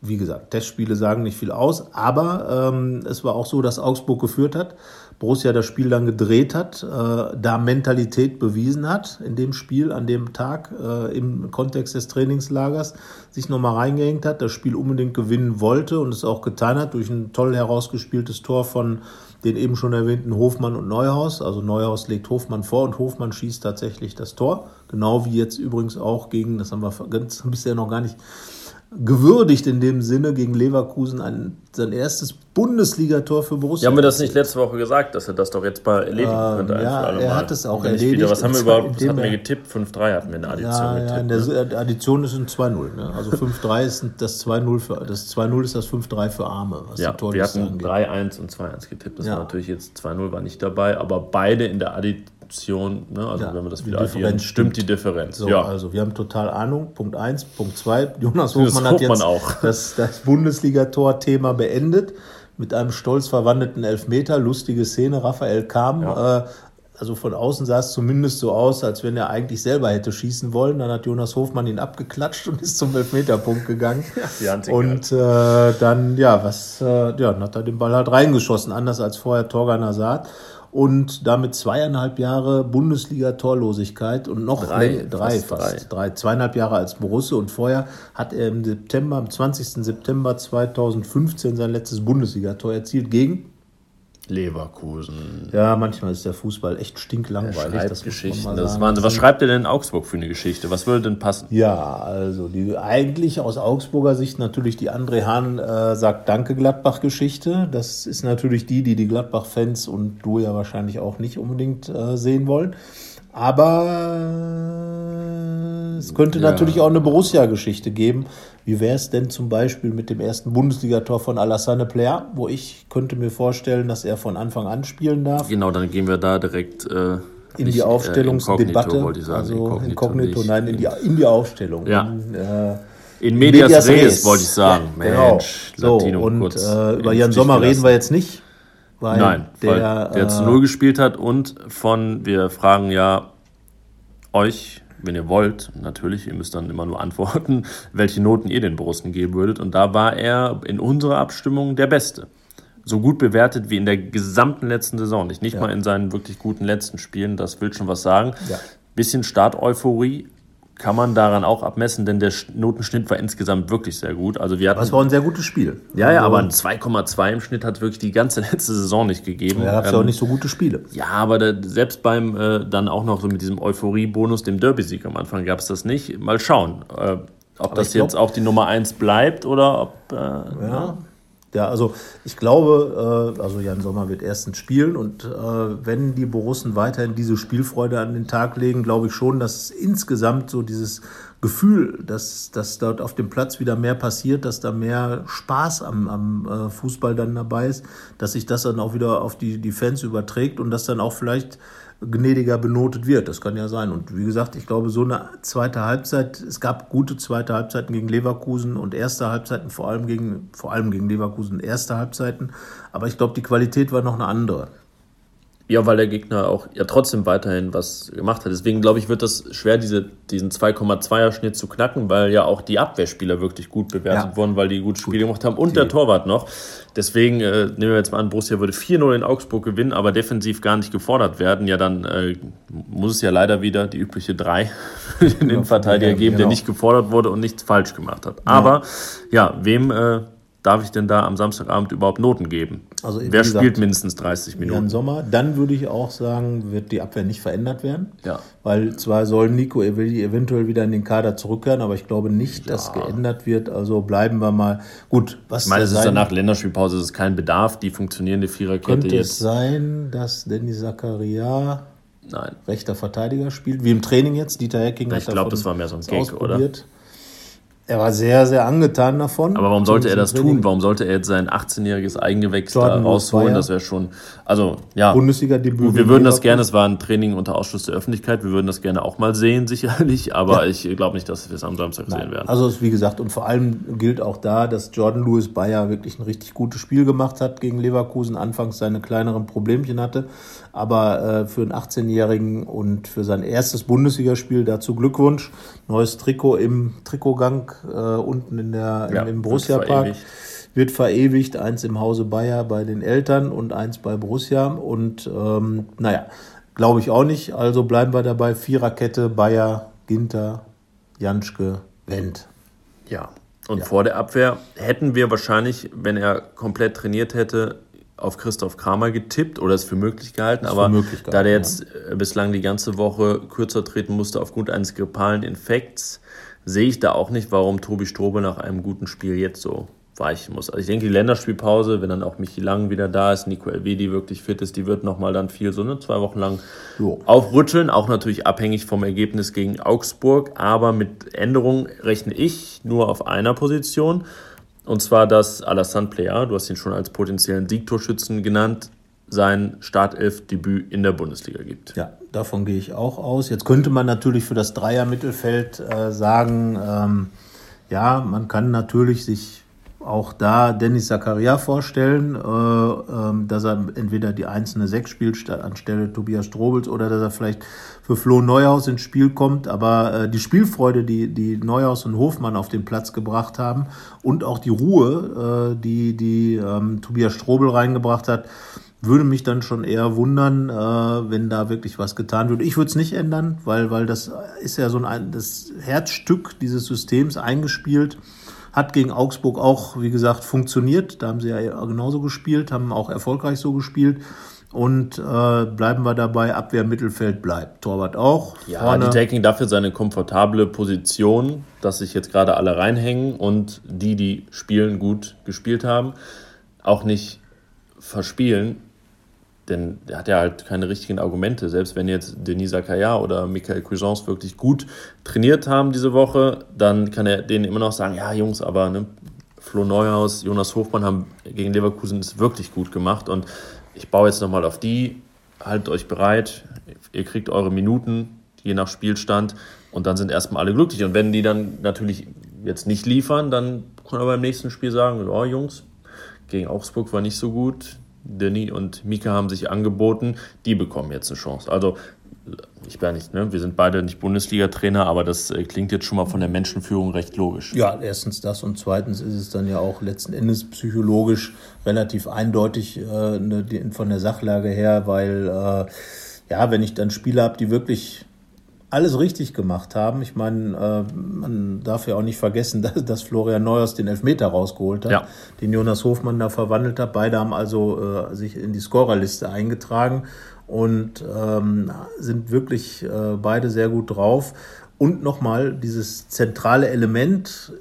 Wie gesagt, Testspiele sagen nicht viel aus, aber ähm, es war auch so, dass Augsburg geführt hat. Borussia das Spiel dann gedreht hat, äh, da Mentalität bewiesen hat in dem Spiel, an dem Tag, äh, im Kontext des Trainingslagers, sich nochmal reingehängt hat, das Spiel unbedingt gewinnen wollte und es auch getan hat durch ein toll herausgespieltes Tor von den eben schon erwähnten Hofmann und Neuhaus. Also Neuhaus legt Hofmann vor und Hofmann schießt tatsächlich das Tor. Genau wie jetzt übrigens auch gegen, das haben wir ganz bisher noch gar nicht gewürdigt in dem Sinne gegen Leverkusen ein, sein erstes Bundesligator für Borussia. Ja, haben wir das nicht letzte Woche gesagt, dass er das doch jetzt mal erledigen äh, könnte? Ja, er hat es auch erledigt. Wieder. Was haben wir überhaupt, was hatten wir getippt? 5-3 hatten wir in der Addition ja, getippt. Ja, in der ne? Addition ist ein 2-0. Ne? Also 5-3 ist das 2-0 für, das 2-0 ist das 5-3 für Arme. ja, wir hatten 3-1 und 2-1 getippt. Das ja. war natürlich jetzt 2-0 war nicht dabei, aber beide in der Addition Addition, ne? also ja, wenn wir das wieder addieren, stimmt die Differenz. So, ja. Also wir haben total Ahnung. Punkt 1. Punkt 2. Jonas Hofmann hat jetzt das, das Bundesligator-Thema beendet mit einem stolz verwandelten Elfmeter. Lustige Szene. Raphael kam, ja. äh, also von außen sah es zumindest so aus, als wenn er eigentlich selber hätte schießen wollen. Dann hat Jonas Hofmann ihn abgeklatscht und ist zum Elfmeterpunkt gegangen. Ja, und äh, dann, ja, was, äh, ja, dann hat er den Ball halt reingeschossen, anders als vorher Torgan Hazard. Und damit zweieinhalb Jahre Bundesliga-Torlosigkeit und noch drei, nee, drei fast, drei. drei, zweieinhalb Jahre als Borusse. Und vorher hat er im September, am 20. September 2015 sein letztes Bundesligator erzielt gegen Leverkusen. Ja, manchmal ist der Fußball echt stinklangweilig. Das Geschichten. Das Wahnsinn. Was schreibt er denn in Augsburg für eine Geschichte? Was würde denn passen? Ja, also die eigentlich aus Augsburger Sicht natürlich die André Hahn äh, sagt Danke Gladbach-Geschichte. Das ist natürlich die, die die Gladbach-Fans und du ja wahrscheinlich auch nicht unbedingt äh, sehen wollen. Aber es könnte ja. natürlich auch eine Borussia-Geschichte geben. Wie wäre es denn zum Beispiel mit dem ersten Bundesligator von Alassane Player, wo ich könnte mir vorstellen, dass er von Anfang an spielen darf? Genau, dann gehen wir da direkt äh, in die Aufstellungsdebatte. Äh, sagen, also inkognito, inkognito nein, in die, in die Aufstellung. Ja. In, äh, in Medias, Medias Res, Res, wollte ich sagen. Ja, Mensch, genau. so, und äh, über Jan Sommer reden wir jetzt nicht. Weil Nein, der, weil der äh, zu Null gespielt hat und von, wir fragen ja euch, wenn ihr wollt, natürlich, ihr müsst dann immer nur antworten, welche Noten ihr den Borussen geben würdet. Und da war er in unserer Abstimmung der Beste. So gut bewertet wie in der gesamten letzten Saison. Nicht, nicht ja. mal in seinen wirklich guten letzten Spielen, das will schon was sagen. Ja. Bisschen Start-Euphorie, kann man daran auch abmessen, denn der Notenschnitt war insgesamt wirklich sehr gut. Also wir hatten, das war ein sehr gutes Spiel. Ja, ja, aber ein 2,2 im Schnitt hat wirklich die ganze letzte Saison nicht gegeben. Ja, gab es ähm, auch nicht so gute Spiele. Ja, aber da, selbst beim äh, dann auch noch so mit diesem Euphorie-Bonus, dem Derby-Sieg am Anfang gab es das nicht. Mal schauen, äh, ob das glaub, jetzt auch die Nummer 1 bleibt oder ob. Äh, ja. ja. Ja, also ich glaube, äh, also Jan Sommer wird erstens spielen und äh, wenn die Borussen weiterhin diese Spielfreude an den Tag legen, glaube ich schon, dass insgesamt so dieses Gefühl, dass, dass dort auf dem Platz wieder mehr passiert, dass da mehr Spaß am, am äh, Fußball dann dabei ist, dass sich das dann auch wieder auf die, die Fans überträgt und dass dann auch vielleicht gnädiger benotet wird. Das kann ja sein. Und wie gesagt, ich glaube, so eine zweite Halbzeit, es gab gute zweite Halbzeiten gegen Leverkusen und erste Halbzeiten vor allem gegen, vor allem gegen Leverkusen erste Halbzeiten. Aber ich glaube, die Qualität war noch eine andere. Ja, weil der Gegner auch ja trotzdem weiterhin was gemacht hat. Deswegen glaube ich, wird das schwer, diese, diesen 2,2er Schnitt zu knacken, weil ja auch die Abwehrspieler wirklich gut bewertet ja. wurden, weil die gute Spiele gut. gemacht haben und die. der Torwart noch. Deswegen äh, nehmen wir jetzt mal an, Borussia würde 4-0 in Augsburg gewinnen, aber defensiv gar nicht gefordert werden. Ja, dann äh, muss es ja leider wieder die übliche 3 für den Innenverteidiger geben, genau. der nicht gefordert wurde und nichts falsch gemacht hat. Aber ja, wem äh, darf ich denn da am Samstagabend überhaupt Noten geben? Also, Wer gesagt, spielt mindestens 30 Minuten? Jan Sommer. Dann würde ich auch sagen, wird die Abwehr nicht verändert werden. Ja. Weil zwar soll Nico eventuell wieder in den Kader zurückkehren, aber ich glaube nicht, ja. dass geändert wird. Also bleiben wir mal. Gut, was Ich meine, es ist danach Länderspielpause, es ist kein Bedarf, die funktionierende Viererkette Könnte jetzt. es sein, dass Dennis Zakaria Nein. rechter Verteidiger spielt, wie im Training jetzt? Dieter Hecking Ich glaube, das war mehr so ein Gag, oder? Er war sehr, sehr angetan davon. Aber warum sollte er das tun? Warum sollte er jetzt sein 18-jähriges Eigengewächs da rausholen? Das wäre schon, also ja. Bundesliga-Debüt. Wir würden das gerne, es war ein Training unter Ausschluss der Öffentlichkeit, wir würden das gerne auch mal sehen, sicherlich, aber ja. ich glaube nicht, dass wir es am Samstag Nein. sehen werden. Also wie gesagt, und vor allem gilt auch da, dass Jordan Lewis Bayer wirklich ein richtig gutes Spiel gemacht hat gegen Leverkusen, anfangs seine kleineren Problemchen hatte, aber äh, für einen 18-Jährigen und für sein erstes Bundesligaspiel dazu Glückwunsch. Neues Trikot im Trikotgang äh, unten in der, ja, im Borussia Park. Wird verewigt, eins im Hause Bayer bei den Eltern und eins bei Borussia. Und ähm, naja, glaube ich auch nicht. Also bleiben wir dabei. Viererkette, Bayer, Ginter, Janschke, Wendt. Ja, und ja. vor der Abwehr hätten wir wahrscheinlich, wenn er komplett trainiert hätte, auf Christoph Kramer getippt oder es für möglich gehalten, aber möglich gehalten, da der jetzt ja. Äh, bislang die ganze Woche kürzer treten musste aufgrund eines grippalen Infekts, sehe ich da auch nicht, warum Tobi Strobel nach einem guten Spiel jetzt so weichen muss. Also ich denke, die Länderspielpause, wenn dann auch Michi Lang wieder da ist, Nico Elvedi wirklich fit ist, die wird nochmal dann viel so ne, zwei Wochen lang jo. aufrütteln, auch natürlich abhängig vom Ergebnis gegen Augsburg, aber mit Änderungen rechne ich nur auf einer Position und zwar, dass Alassane Plea, du hast ihn schon als potenziellen Siegtorschützen genannt, sein Startelf-Debüt in der Bundesliga gibt. Ja, davon gehe ich auch aus. Jetzt könnte man natürlich für das Dreier-Mittelfeld äh, sagen, ähm, ja, man kann natürlich sich auch da Dennis Zakaria vorstellen, äh, äh, dass er entweder die einzelne Sechs spielt anstelle Tobias Strobels oder dass er vielleicht für Flo Neuhaus ins Spiel kommt. Aber äh, die Spielfreude, die, die Neuhaus und Hofmann auf den Platz gebracht haben und auch die Ruhe, äh, die, die ähm, Tobias Strobel reingebracht hat, würde mich dann schon eher wundern, wenn da wirklich was getan wird. Ich würde es nicht ändern, weil, weil das ist ja so ein das Herzstück dieses Systems eingespielt. Hat gegen Augsburg auch, wie gesagt, funktioniert. Da haben sie ja genauso gespielt, haben auch erfolgreich so gespielt. Und äh, bleiben wir dabei, Abwehr, Mittelfeld bleibt. Torwart auch. Ja, vorne. die taking dafür seine komfortable Position, dass sich jetzt gerade alle reinhängen und die, die spielen, gut gespielt haben, auch nicht verspielen. Denn er hat ja halt keine richtigen Argumente. Selbst wenn jetzt Denis Zakaria oder Michael Cuisance wirklich gut trainiert haben diese Woche, dann kann er denen immer noch sagen, ja Jungs, aber ne, Flo Neuhaus, Jonas Hofmann haben gegen Leverkusen es wirklich gut gemacht. Und ich baue jetzt nochmal auf die, haltet euch bereit, ihr kriegt eure Minuten, je nach Spielstand. Und dann sind erstmal alle glücklich. Und wenn die dann natürlich jetzt nicht liefern, dann kann er beim nächsten Spiel sagen, oh Jungs, gegen Augsburg war nicht so gut, Denis und Mika haben sich angeboten, die bekommen jetzt eine Chance. Also ich bin nicht, ne? wir sind beide nicht Bundesliga-Trainer, aber das äh, klingt jetzt schon mal von der Menschenführung recht logisch. Ja, erstens das und zweitens ist es dann ja auch letzten Endes psychologisch relativ eindeutig äh, ne, von der Sachlage her, weil äh, ja, wenn ich dann Spieler habe, die wirklich alles richtig gemacht haben. Ich meine, äh, man darf ja auch nicht vergessen, dass, Florian Neuers den Elfmeter rausgeholt hat, ja. den Jonas Hofmann da verwandelt hat. Beide haben also äh, sich in die Scorerliste eingetragen und ähm, sind wirklich äh, beide sehr gut drauf. Und nochmal dieses zentrale Element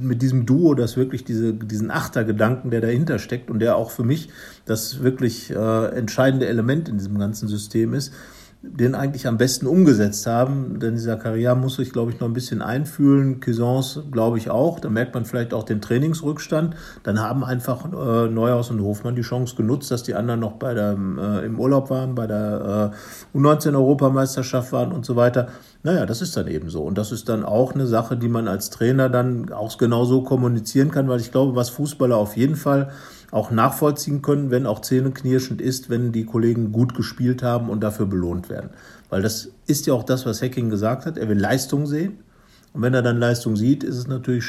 mit diesem Duo, das wirklich diese, diesen Achtergedanken, der dahinter steckt und der auch für mich das wirklich entscheidende Element in diesem ganzen System ist, den eigentlich am besten umgesetzt haben. Denn dieser Karriere muss sich, glaube ich, noch ein bisschen einfühlen. Cuisance, glaube ich, auch. Da merkt man vielleicht auch den Trainingsrückstand. Dann haben einfach äh, Neuhaus und Hofmann die Chance genutzt, dass die anderen noch bei der, äh, im Urlaub waren, bei der äh, U19-Europameisterschaft waren und so weiter. Naja, das ist dann eben so. Und das ist dann auch eine Sache, die man als Trainer dann auch genauso kommunizieren kann, weil ich glaube, was Fußballer auf jeden Fall auch nachvollziehen können, wenn auch zähneknirschend ist, wenn die Kollegen gut gespielt haben und dafür belohnt werden. Weil das ist ja auch das, was Hacking gesagt hat. Er will Leistung sehen. Und wenn er dann Leistung sieht, ist es natürlich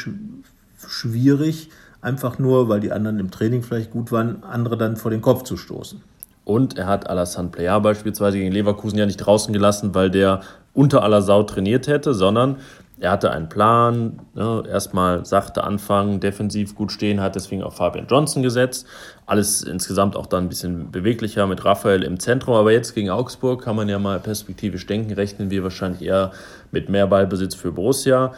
schwierig, einfach nur, weil die anderen im Training vielleicht gut waren, andere dann vor den Kopf zu stoßen. Und er hat Alassane Player beispielsweise gegen Leverkusen ja nicht draußen gelassen, weil der unter aller Sau trainiert hätte, sondern er hatte einen Plan, ne, erstmal sachte anfangen, defensiv gut stehen, hat deswegen auf Fabian Johnson gesetzt. Alles insgesamt auch dann ein bisschen beweglicher mit Raphael im Zentrum. Aber jetzt gegen Augsburg kann man ja mal perspektivisch denken, rechnen wir wahrscheinlich eher mit mehr Ballbesitz für Borussia.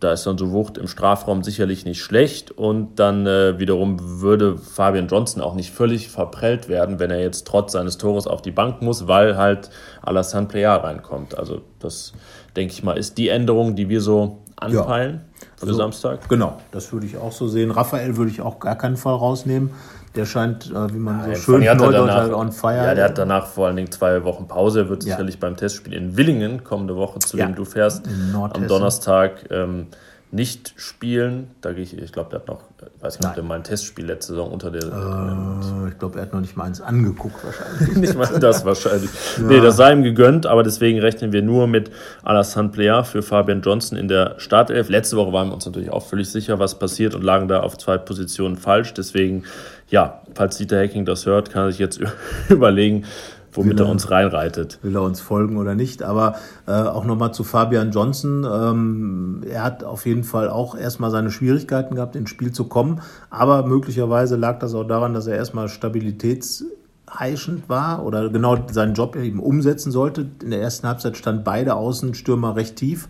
Da ist dann so Wucht im Strafraum sicherlich nicht schlecht. Und dann äh, wiederum würde Fabian Johnson auch nicht völlig verprellt werden, wenn er jetzt trotz seines Tores auf die Bank muss, weil halt Alassane Plea reinkommt. Also das denke ich mal, ist die Änderung, die wir so anpeilen ja. für also, Samstag. Genau, das würde ich auch so sehen. Raphael würde ich auch gar keinen Fall rausnehmen. Der scheint, äh, wie man ja, so schön Neudeutsch halt on fire. Ja, der hat danach vor allen Dingen zwei Wochen Pause. Er wird ja. sicherlich beim Testspiel in Willingen kommende Woche, zu dem du fährst, am Donnerstag ähm, nicht spielen. Da gehe ich, ich glaube, der hat noch, ich weiß nicht, ob der mal ein Testspiel letzte Saison unter der. Äh, ich glaube, er hat noch nicht mal eins angeguckt, wahrscheinlich. nicht mal das wahrscheinlich. Ja. Nee, das sei ihm gegönnt, aber deswegen rechnen wir nur mit Alassane Plea für Fabian Johnson in der Startelf. Letzte Woche waren wir uns natürlich auch völlig sicher, was passiert und lagen da auf zwei Positionen falsch. Deswegen, ja, falls Dieter Hacking das hört, kann er sich jetzt überlegen, womit er, er, uns reinreitet. Will er uns folgen oder nicht? Aber äh, auch nochmal zu Fabian Johnson. Ähm, er hat auf jeden Fall auch erstmal seine Schwierigkeiten gehabt, ins Spiel zu kommen. Aber möglicherweise lag das auch daran, dass er erstmal stabilitätsheischend war oder genau seinen Job eben umsetzen sollte. In der ersten Halbzeit stand beide Außenstürmer recht tief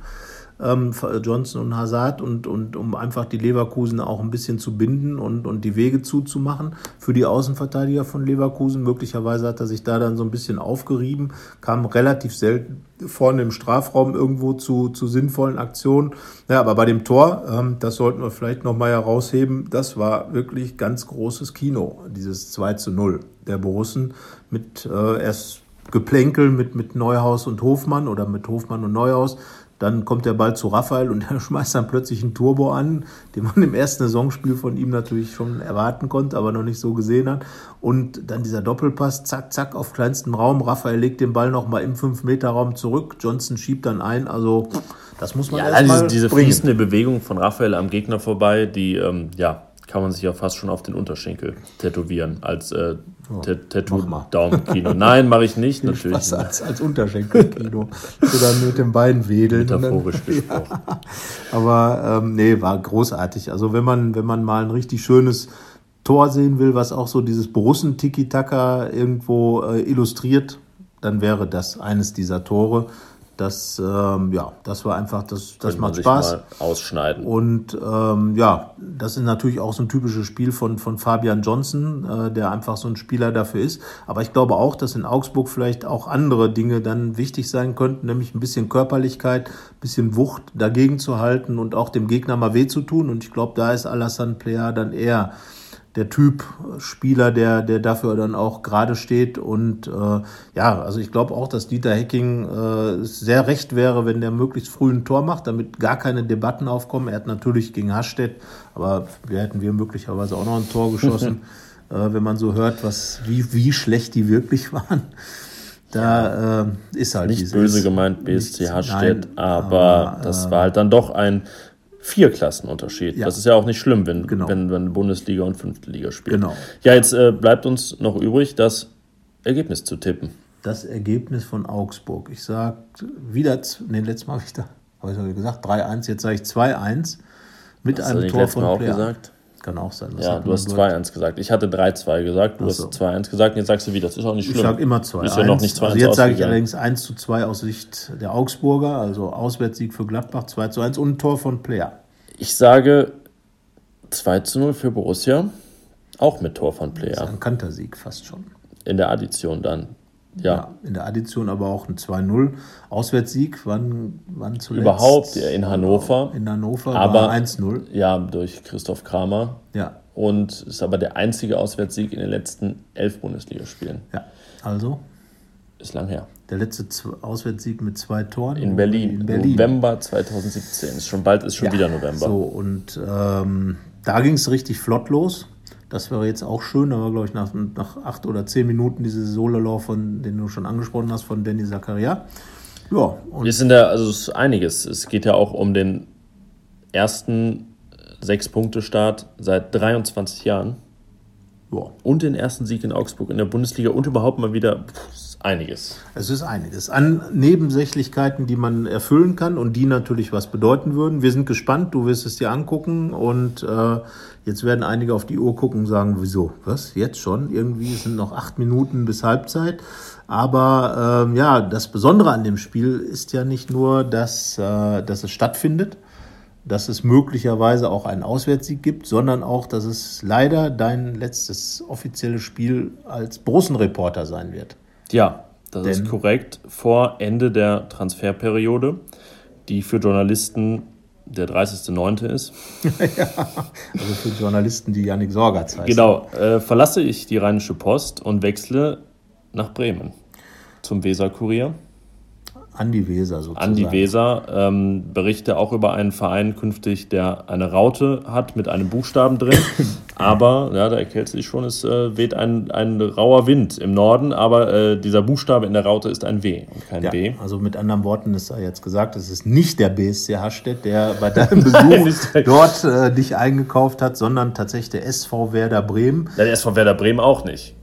ähm, Johnson und Hazard und, und um einfach die Leverkusen auch ein bisschen zu binden und, und die Wege zuzumachen für die Außenverteidiger von Leverkusen. Möglicherweise hat er sich da dann so ein bisschen aufgerieben, kam relativ selten vorne im Strafraum irgendwo zu, zu sinnvollen Aktionen. Ja, aber bei dem Tor, ähm, das sollten wir vielleicht nochmal herausheben, das war wirklich ganz großes Kino, dieses 2 zu 0 der Borussen mit äh, erst Geplänkel mit, mit Neuhaus und Hofmann oder mit Hofmann und Neuhaus Dann kommt der Ball zu Raphael und er schmeißt dann plötzlich einen Turbo an, den man im ersten Saisonspiel von ihm natürlich schon erwarten konnte, aber noch nicht so gesehen hat. Und dann dieser Doppelpass, zack, zack, auf kleinstem Raum. Raphael legt den Ball nochmal im 5-Meter-Raum zurück. Johnson schiebt dann ein. Also, das muss man ja, erst diese, diese fließende Bewegung von Raphael am Gegner vorbei, die, ähm, ja, kann man sich ja fast schon auf den Unterschenkel tätowieren als äh, oh, Tattoo-Daumenkino. Nein, mache ich nicht, natürlich. Was als, als Unterschenkelkino. Oder mit den Beinen wedeln. Metaphorisch gesprochen. Ja. Aber ähm, nee, war großartig. Also wenn man, wenn man mal ein richtig schönes Tor sehen will, was auch so dieses Borussen-Tiki-Taka irgendwo äh, illustriert, dann wäre das eines dieser Tore. Das, ähm, ja, das war einfach, das, das macht Spaß. ausschneiden. Und ähm, ja, das ist natürlich auch so ein typisches Spiel von, von Fabian Johnson, äh, der einfach so ein Spieler dafür ist. Aber ich glaube auch, dass in Augsburg vielleicht auch andere Dinge dann wichtig sein könnten, nämlich ein bisschen Körperlichkeit, ein bisschen Wucht dagegen zu halten und auch dem Gegner mal weh zu tun. Und ich glaube, da ist Alassane Plea dann eher der Typ Spieler, der, der dafür dann auch gerade steht. Und äh, ja, also ich glaube auch, dass Dieter Hecking äh, sehr recht wäre, wenn der möglichst früh ein Tor macht, damit gar keine Debatten aufkommen. Er hat natürlich gegen Hastedt, aber wir hätten wir möglicherweise auch noch ein Tor geschossen, äh, wenn man so hört, was, wie, wie schlecht die wirklich waren. Da äh, ist halt nicht böse gemeint BSC Hastedt, aber, aber das war halt dann doch ein vier Klassenunterschied. Ja. Das ist ja auch nicht schlimm, wenn, genau. wenn, wenn Bundesliga und fünfte Liga spielen. Genau. Ja, jetzt äh, bleibt uns noch übrig, das Ergebnis zu tippen. Das Ergebnis von Augsburg. Ich sage wieder, nee, letztes Mal habe ich da habe ich gesagt 3-1, jetzt sage ich 2-1 mit hast einem Tor von auch gesagt? Kann auch sein. ja, du hast 2-1 gesagt. Ich hatte 3-2 gesagt, du so. hast 2-1 gesagt und jetzt sagst du wieder, das ist auch nicht schlimm. Ich sage immer 2 Ist ja noch nicht 2 also Jetzt sage ich allerdings 1 zu 2 aus Sicht der Augsburger, also Auswärtssieg für Gladbach, 2 zu 1 und ein Tor von Player. Ich sage 2 zu 0 für Borussia, auch mit Tor von Player. Das ist ein Kantersieg fast schon. In der Addition dann. Ja. in der Addition aber auch ein 2-0 Auswärtssieg. Wann, wann zuletzt? Überhaupt in Hannover. In Hannover aber 1-0. Ja, durch Christoph Kramer. Ja. Und ist aber der einzige Auswärtssieg in den letzten elf Bundesligaspielen. Ja, also? Ist lang her. Der letzte Auswärtssieg mit zwei Toren. In Berlin. In Berlin. November 2017. Ist schon bald ist schon ja, wieder November. So, und ähm, da ging es richtig flott los. Das wäre jetzt auch schön, aber glaube ich nach, nach acht oder zehn Minuten diese Sololauf, von den du schon angesprochen hast, von Danny Zakaria. Ja. Und Wir sind da, also es ist einiges. Es geht ja auch um den ersten Sechs-Punkte-Start seit 23 Jahren. Ja. Und den ersten Sieg in Augsburg in der Bundesliga und überhaupt mal wieder pff, einiges. Es ist einiges an Nebensächlichkeiten, die man erfüllen kann und die natürlich was bedeuten würden. Wir sind gespannt, du wirst es dir angucken und äh, Jetzt werden einige auf die Uhr gucken und sagen, wieso? Was? Jetzt schon? Irgendwie sind noch acht Minuten bis Halbzeit. Aber ähm, ja, das Besondere an dem Spiel ist ja nicht nur, dass, äh, dass es stattfindet, dass es möglicherweise auch einen Auswärtssieg gibt, sondern auch, dass es leider dein letztes offizielles Spiel als Brussenreporter sein wird. Ja, das Denn, ist korrekt. Vor Ende der Transferperiode, die für Journalisten der 30.09. ist. ja, also für Journalisten, die Janik Sorgatz heißen. Genau, äh, verlasse ich die Rheinische Post und wechsle nach Bremen zum Weser-Kurier. Andi Weser sozusagen. Andi Weser ähm, berichte auch über einen Verein künftig, der eine Raute hat mit einem Buchstaben drin. aber, ja, da erkältet sich schon, es äh, weht ein, ein rauer Wind im Norden, aber äh, dieser Buchstabe in der Raute ist ein W und kein ja, B. Also mit anderen Worten ist jetzt gesagt, es ist nicht der BSC Hastedt, der bei deinem Besuch dort äh, dich eingekauft hat, sondern tatsächlich der SV Werder Bremen. Ja, der SV Werder Bremen auch nicht.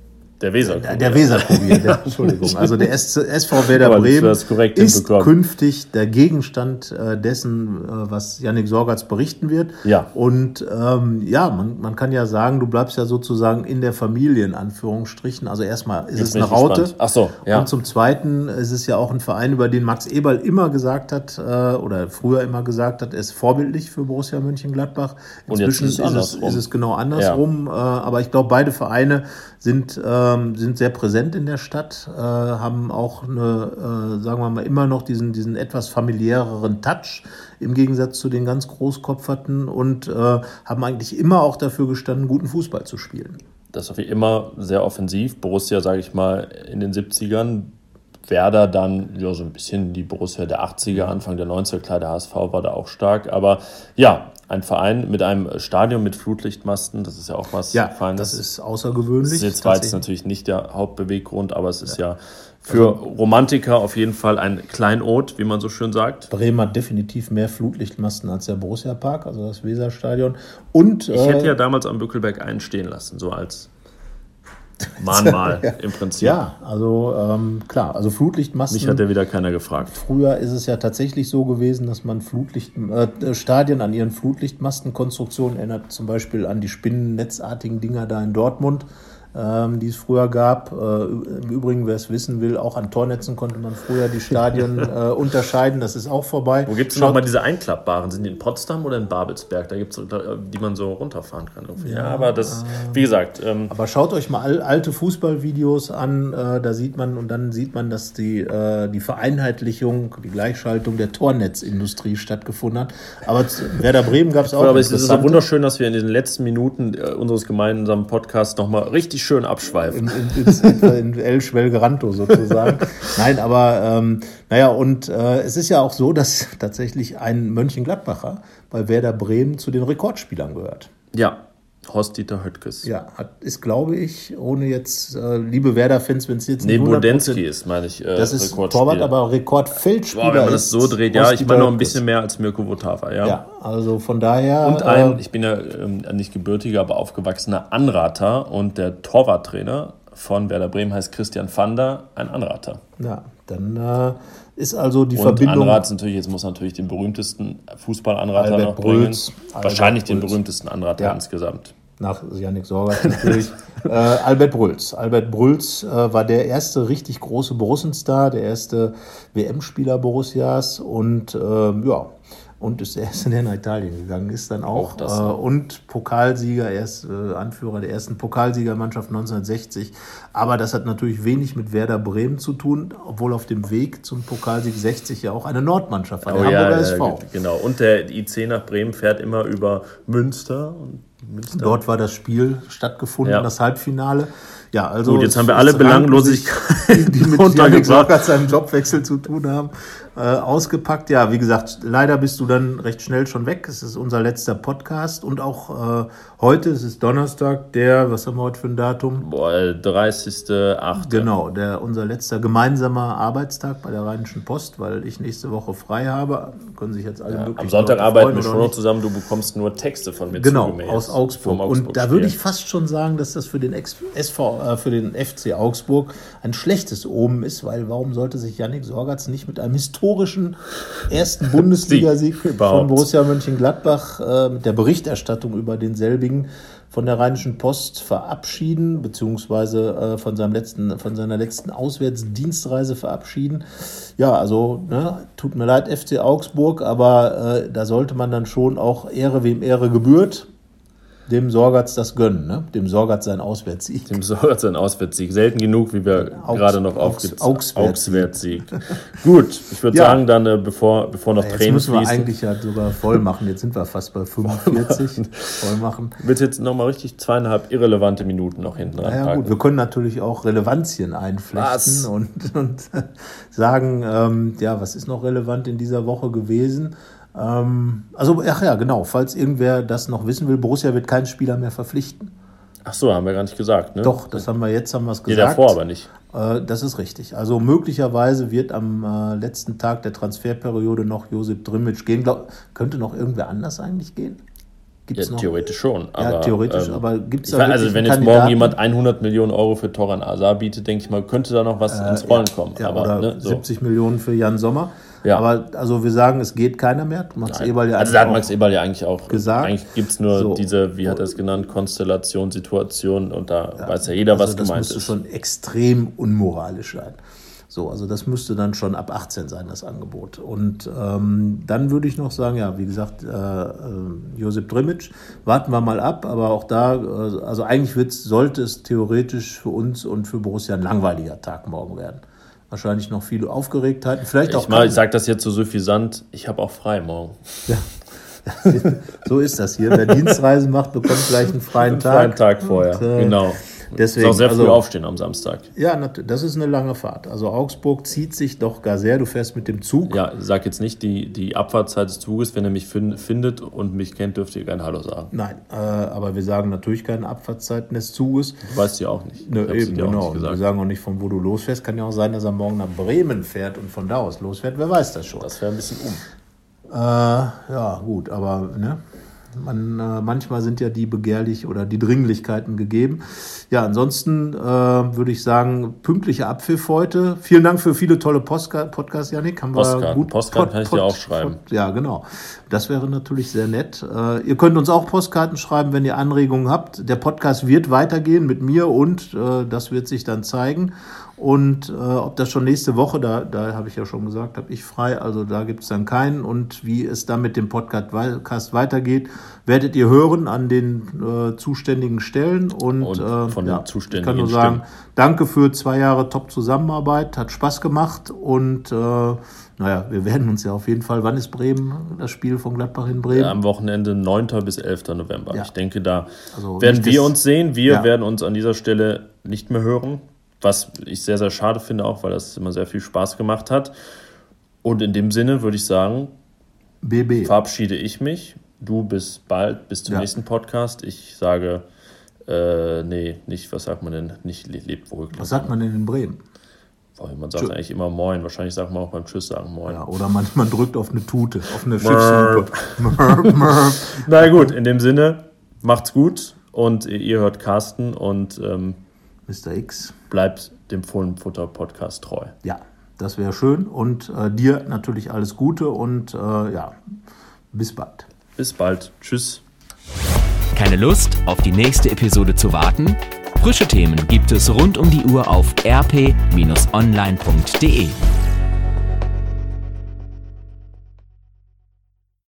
Der Weser. Der, Weser der, Entschuldigung. Also der SV Werder Bremen ist künftig der Gegenstand äh, dessen, äh, was Yannick Sorgatz berichten wird. Ja. Und ähm, ja, man, man kann ja sagen, du bleibst ja sozusagen in der Familie, in Anführungsstrichen. Also erstmal ist Jetzt es eine Raute. Ach so, ja. Und zum Zweiten ist es ja auch ein Verein, über den Max Eberl immer gesagt hat, äh, oder früher immer gesagt hat, er ist vorbildlich für Borussia Mönchengladbach. Inzwischen ist es, ist, es, ist es genau andersrum. Ja. Äh, aber ich glaube, beide Vereine sind, ähm, sind sehr präsent in der Stadt, äh, haben auch eine, äh, sagen wir mal, immer noch diesen, diesen etwas familiäreren Touch im Gegensatz zu den ganz Großkopferten und äh, haben eigentlich immer auch dafür gestanden, guten Fußball zu spielen. Das ist wie immer sehr offensiv. Borussia, sage ich mal, in den 70ern Werder dann ja so ein bisschen die Borussia der 80er, Anfang der 90er, klar, der HSV war da auch stark, aber ja, ein Verein mit einem Stadion mit Flutlichtmasten, das ist ja auch was ja, Feines. Das ist außergewöhnlich. Das ist jetzt zwar jetzt natürlich nicht der Hauptbeweggrund, aber es ist ja, ja für also, Romantiker auf jeden Fall ein Kleinod, wie man so schön sagt. Bremen hat definitiv mehr Flutlichtmasten als der Borussia Park, also das Weserstadion. Und, ich hätte äh, ja damals am Bückelberg einen stehen lassen, so als Mahnmal ja. im Prinzip. Ja, also ähm, klar, also Flutlichtmasten. Mich hat ja wieder keiner gefragt. Früher ist es ja tatsächlich so gewesen, dass man Flutlicht, äh, Stadien an ihren Flutlichtmastenkonstruktionen erinnert, zum Beispiel an die spinnennetzartigen Dinger da in Dortmund die es früher gab. Äh, Im Übrigen, wer es wissen will, auch an Tornetzen konnte man früher die Stadien äh, unterscheiden. Das ist auch vorbei. Wo gibt es nochmal diese einklappbaren? Sind die in Potsdam oder in Babelsberg? Da gibt es, die man so runterfahren kann. Ja, ja aber das, äh, wie gesagt. Ähm, aber schaut euch mal alte Fußballvideos an. Äh, da sieht man, und dann sieht man, dass die, äh, die Vereinheitlichung, die Gleichschaltung der Tornetzindustrie stattgefunden hat. Aber Werder Bremen gab es auch. Aber es ist so wunderschön, dass wir in den letzten Minuten äh, unseres gemeinsamen Podcasts nochmal richtig richtig schön abschweifen. In, in, in El Schwelgeranto sozusagen. Nein, aber ähm, naja, und äh, es ist ja auch so, dass tatsächlich ein Mönchengladbacher bei Werder Bremen zu den Rekordspielern gehört. Ja, Horst-Dieter Höttges. Ja, hat, ist, glaube ich, ohne jetzt, äh, liebe Werder-Fans, wenn es jetzt nicht Nee, Bodensky ist, meine ich, äh, Das ist Torwart, aber Rekordfeldspieler Boah, wenn man das so dreht, ja, ich meine noch ein bisschen mehr als Mirko Votava, ja. Ja, also von daher... Und ein, äh, ich bin ja ähm, nicht gebürtiger, aber aufgewachsener Anrater und der Torwarttrainer von Werder Bremen heißt Christian Vander, ein Anrater. Ja, dann... Äh, ist also die und Verbindung. Anrats natürlich, jetzt muss natürlich den berühmtesten Fußballanrater noch bringen. Wahrscheinlich den berühmtesten Anrater ja. insgesamt. Nach Janik Sorgat natürlich. äh, Albert Brülls. Albert Brülls äh, war der erste richtig große Borussenstar, der erste WM-Spieler Borussias und äh, ja, und ist der Erste, der nach Italien gegangen ist, dann auch. auch das, äh, und Pokalsieger, er ist äh, Anführer der ersten Pokalsiegermannschaft 1960. Aber das hat natürlich wenig mit Werder Bremen zu tun, obwohl auf dem Weg zum Pokalsieg 60 ja auch eine Nordmannschaft war, der oh, Hamburger ja, SV. Genau, und der IC nach Bremen fährt immer über Münster. Und Münster. Dort war das Spiel stattgefunden, ja. das Halbfinale. Ja, also Gut, jetzt haben wir alle Belanglosigkeiten, die mit Janik seinem Jobwechsel zu tun haben, äh, ausgepackt. Ja, wie gesagt, leider bist du dann recht schnell schon weg. Es ist unser letzter Podcast und auch äh, heute, es ist Donnerstag, der, was haben wir heute für ein Datum? Boah, 30.8. Genau, der, unser letzter gemeinsamer Arbeitstag bei der Rheinischen Post, weil ich nächste Woche frei habe. Können sich jetzt alle ja, Am Sonntag arbeiten wir schon noch zusammen, du bekommst nur Texte von mir Genau, aus Augsburg. Augsburg. Und da würde ich fast schon sagen, dass das für den SV äh, für den FC Augsburg ein schlechtes Omen ist, weil warum sollte sich Yannick Sorgatz nicht mit einem historischen ersten Bundesligasieg von Borussia Mönchengladbach äh, mit der Berichterstattung über denselbigen von der Rheinischen Post verabschieden, beziehungsweise äh, von, seinem letzten, von seiner letzten Auswärtsdienstreise verabschieden. Ja, also ne, tut mir leid, FC Augsburg, aber äh, da sollte man dann schon auch Ehre wem Ehre gebührt dem Sorgatz das gönnen, ne? dem Sorgatz sein Auswärtssieg. Dem Sorgatz sein Auswärtssieg. Selten genug, wie wir Augs, gerade noch aufgezählt Auswärtssieg. Gut, ich würde ja. sagen, dann äh, bevor, bevor noch ja, jetzt Tränen müssen wir fließen. eigentlich ja sogar voll machen. Jetzt sind wir fast bei 45. voll machen. Wird jetzt nochmal richtig zweieinhalb irrelevante Minuten noch hinten dran. Ja, gut, wir können natürlich auch Relevanzien einflechten und, und sagen, ähm, ja, was ist noch relevant in dieser Woche gewesen? Ähm, also, ach ja, genau, falls irgendwer das noch wissen will, Borussia wird keinen Spieler mehr verpflichten. Ach so, haben wir gar nicht gesagt, ne? Doch, das haben wir jetzt, haben wir es gesagt. Ja, davor aber nicht. Äh, das ist richtig. Also möglicherweise wird am äh, letzten Tag der Transferperiode noch Josip Drimic gehen. Glaub, könnte noch irgendwer anders eigentlich gehen? Gibt's ja, noch? theoretisch schon. Aber, ja, theoretisch, ähm, aber gibt es Also wenn jetzt morgen jemand 100 Millionen Euro für Toran Azar bietet, denke ich mal, könnte da noch was äh, ins Rollen ja, kommen. Ja, aber, oder ne, so. 70 Millionen für Jan Sommer. Ja. Aber also wir sagen, es geht keiner mehr. Max Eberl ja also da hat Max Eberl ja eigentlich auch gesagt. Eigentlich gibt es nur so. diese, wie hat er es genannt, Konstellation, Situation und da ja, weiß ja jeder, also was gemeint ist. Das müsste schon extrem unmoralisch sein. So, also das müsste dann schon ab 18 sein, das Angebot. Und ähm, dann würde ich noch sagen, ja, wie gesagt, äh, äh, Josip Drimic, warten wir mal ab, aber auch da, äh, also eigentlich sollte es theoretisch für uns und für Borussia ein langweiliger Tag morgen werden wahrscheinlich noch viele Aufgeregtheiten. Vielleicht auch. Ich, mal, ich sage das jetzt so suffisant, ich habe auch frei morgen. Ja. so ist das hier. Wer Dienstreisen macht, bekommt gleich einen freien Tag. Einen freien Tag vorher, und, äh, genau. Deswegen, ist auch sehr früh also, aufstehen am Samstag. Ja, das ist eine lange Fahrt. Also Augsburg zieht sich doch gar sehr. Du fährst mit dem Zug. Ja, sag jetzt nicht die, die Abfahrtszeit des Zuges. Wenn er mich findet und mich kennt, dürft ihr kein Hallo sagen. Nein, äh, aber wir sagen natürlich keine Abfahrtszeiten des Zuges. Du weißt ja auch nicht. Ne, eben, genau. Wir sagen auch nicht, von wo du losfährst. Kann ja auch sein, dass er morgen nach Bremen fährt und von da aus losfährt. Wer weiß das schon. Das wäre ein bisschen um. Äh, ja, gut, aber ne? Man, äh, manchmal sind ja die begehrlich oder die Dringlichkeiten gegeben. Ja, ansonsten äh, würde ich sagen, pünktlicher Abpfiff heute. Vielen Dank für viele tolle Postka Podcasts, Janik. Haben Postkarten. wir gut Postkarten Pod, kann ich dir auch schreiben. Pod, ja, genau. Das wäre natürlich sehr nett. Äh, ihr könnt uns auch Postkarten schreiben, wenn ihr Anregungen habt. Der Podcast wird weitergehen mit mir und äh, das wird sich dann zeigen. Und äh, ob das schon nächste Woche, da, da habe ich ja schon gesagt, habe ich frei, also da gibt es dann keinen. Und wie es dann mit dem Podcast weitergeht, werdet ihr hören an den äh, zuständigen Stellen. Und, und äh, von ja, ich kann nur sagen, Stimmen. danke für zwei Jahre Top-Zusammenarbeit, hat Spaß gemacht. Und äh, naja, wir werden uns ja auf jeden Fall, wann ist Bremen, das Spiel von Gladbach in Bremen? Ja, am Wochenende 9. bis 11. November. Ja. Ich denke, da also werden wir uns sehen. Wir werden uns an dieser Stelle nicht mehr hören was ich sehr, sehr schade finde, auch weil das immer sehr viel Spaß gemacht hat. Und in dem Sinne würde ich sagen, BB. verabschiede ich mich. Du bis bald, bis zum ja. nächsten Podcast. Ich sage, äh, nee, nicht, was sagt man denn? Nicht lebt wohl. Was sagt man denn in Bremen? Man sagt Tschö. eigentlich immer Moin. Wahrscheinlich sagt man auch beim Tschüss sagen Moin. Ja, oder man, man drückt auf eine Tute, auf eine Schiffshupe. Na gut, in dem Sinne, macht's gut und ihr hört Carsten und ähm, Mr. X. Bleibt dem Fohlenfutter-Podcast treu. Ja, das wäre schön. Und äh, dir natürlich alles Gute und äh, ja, bis bald. Bis bald. Tschüss. Keine Lust, auf die nächste Episode zu warten? Frische Themen gibt es rund um die Uhr auf rp-online.de.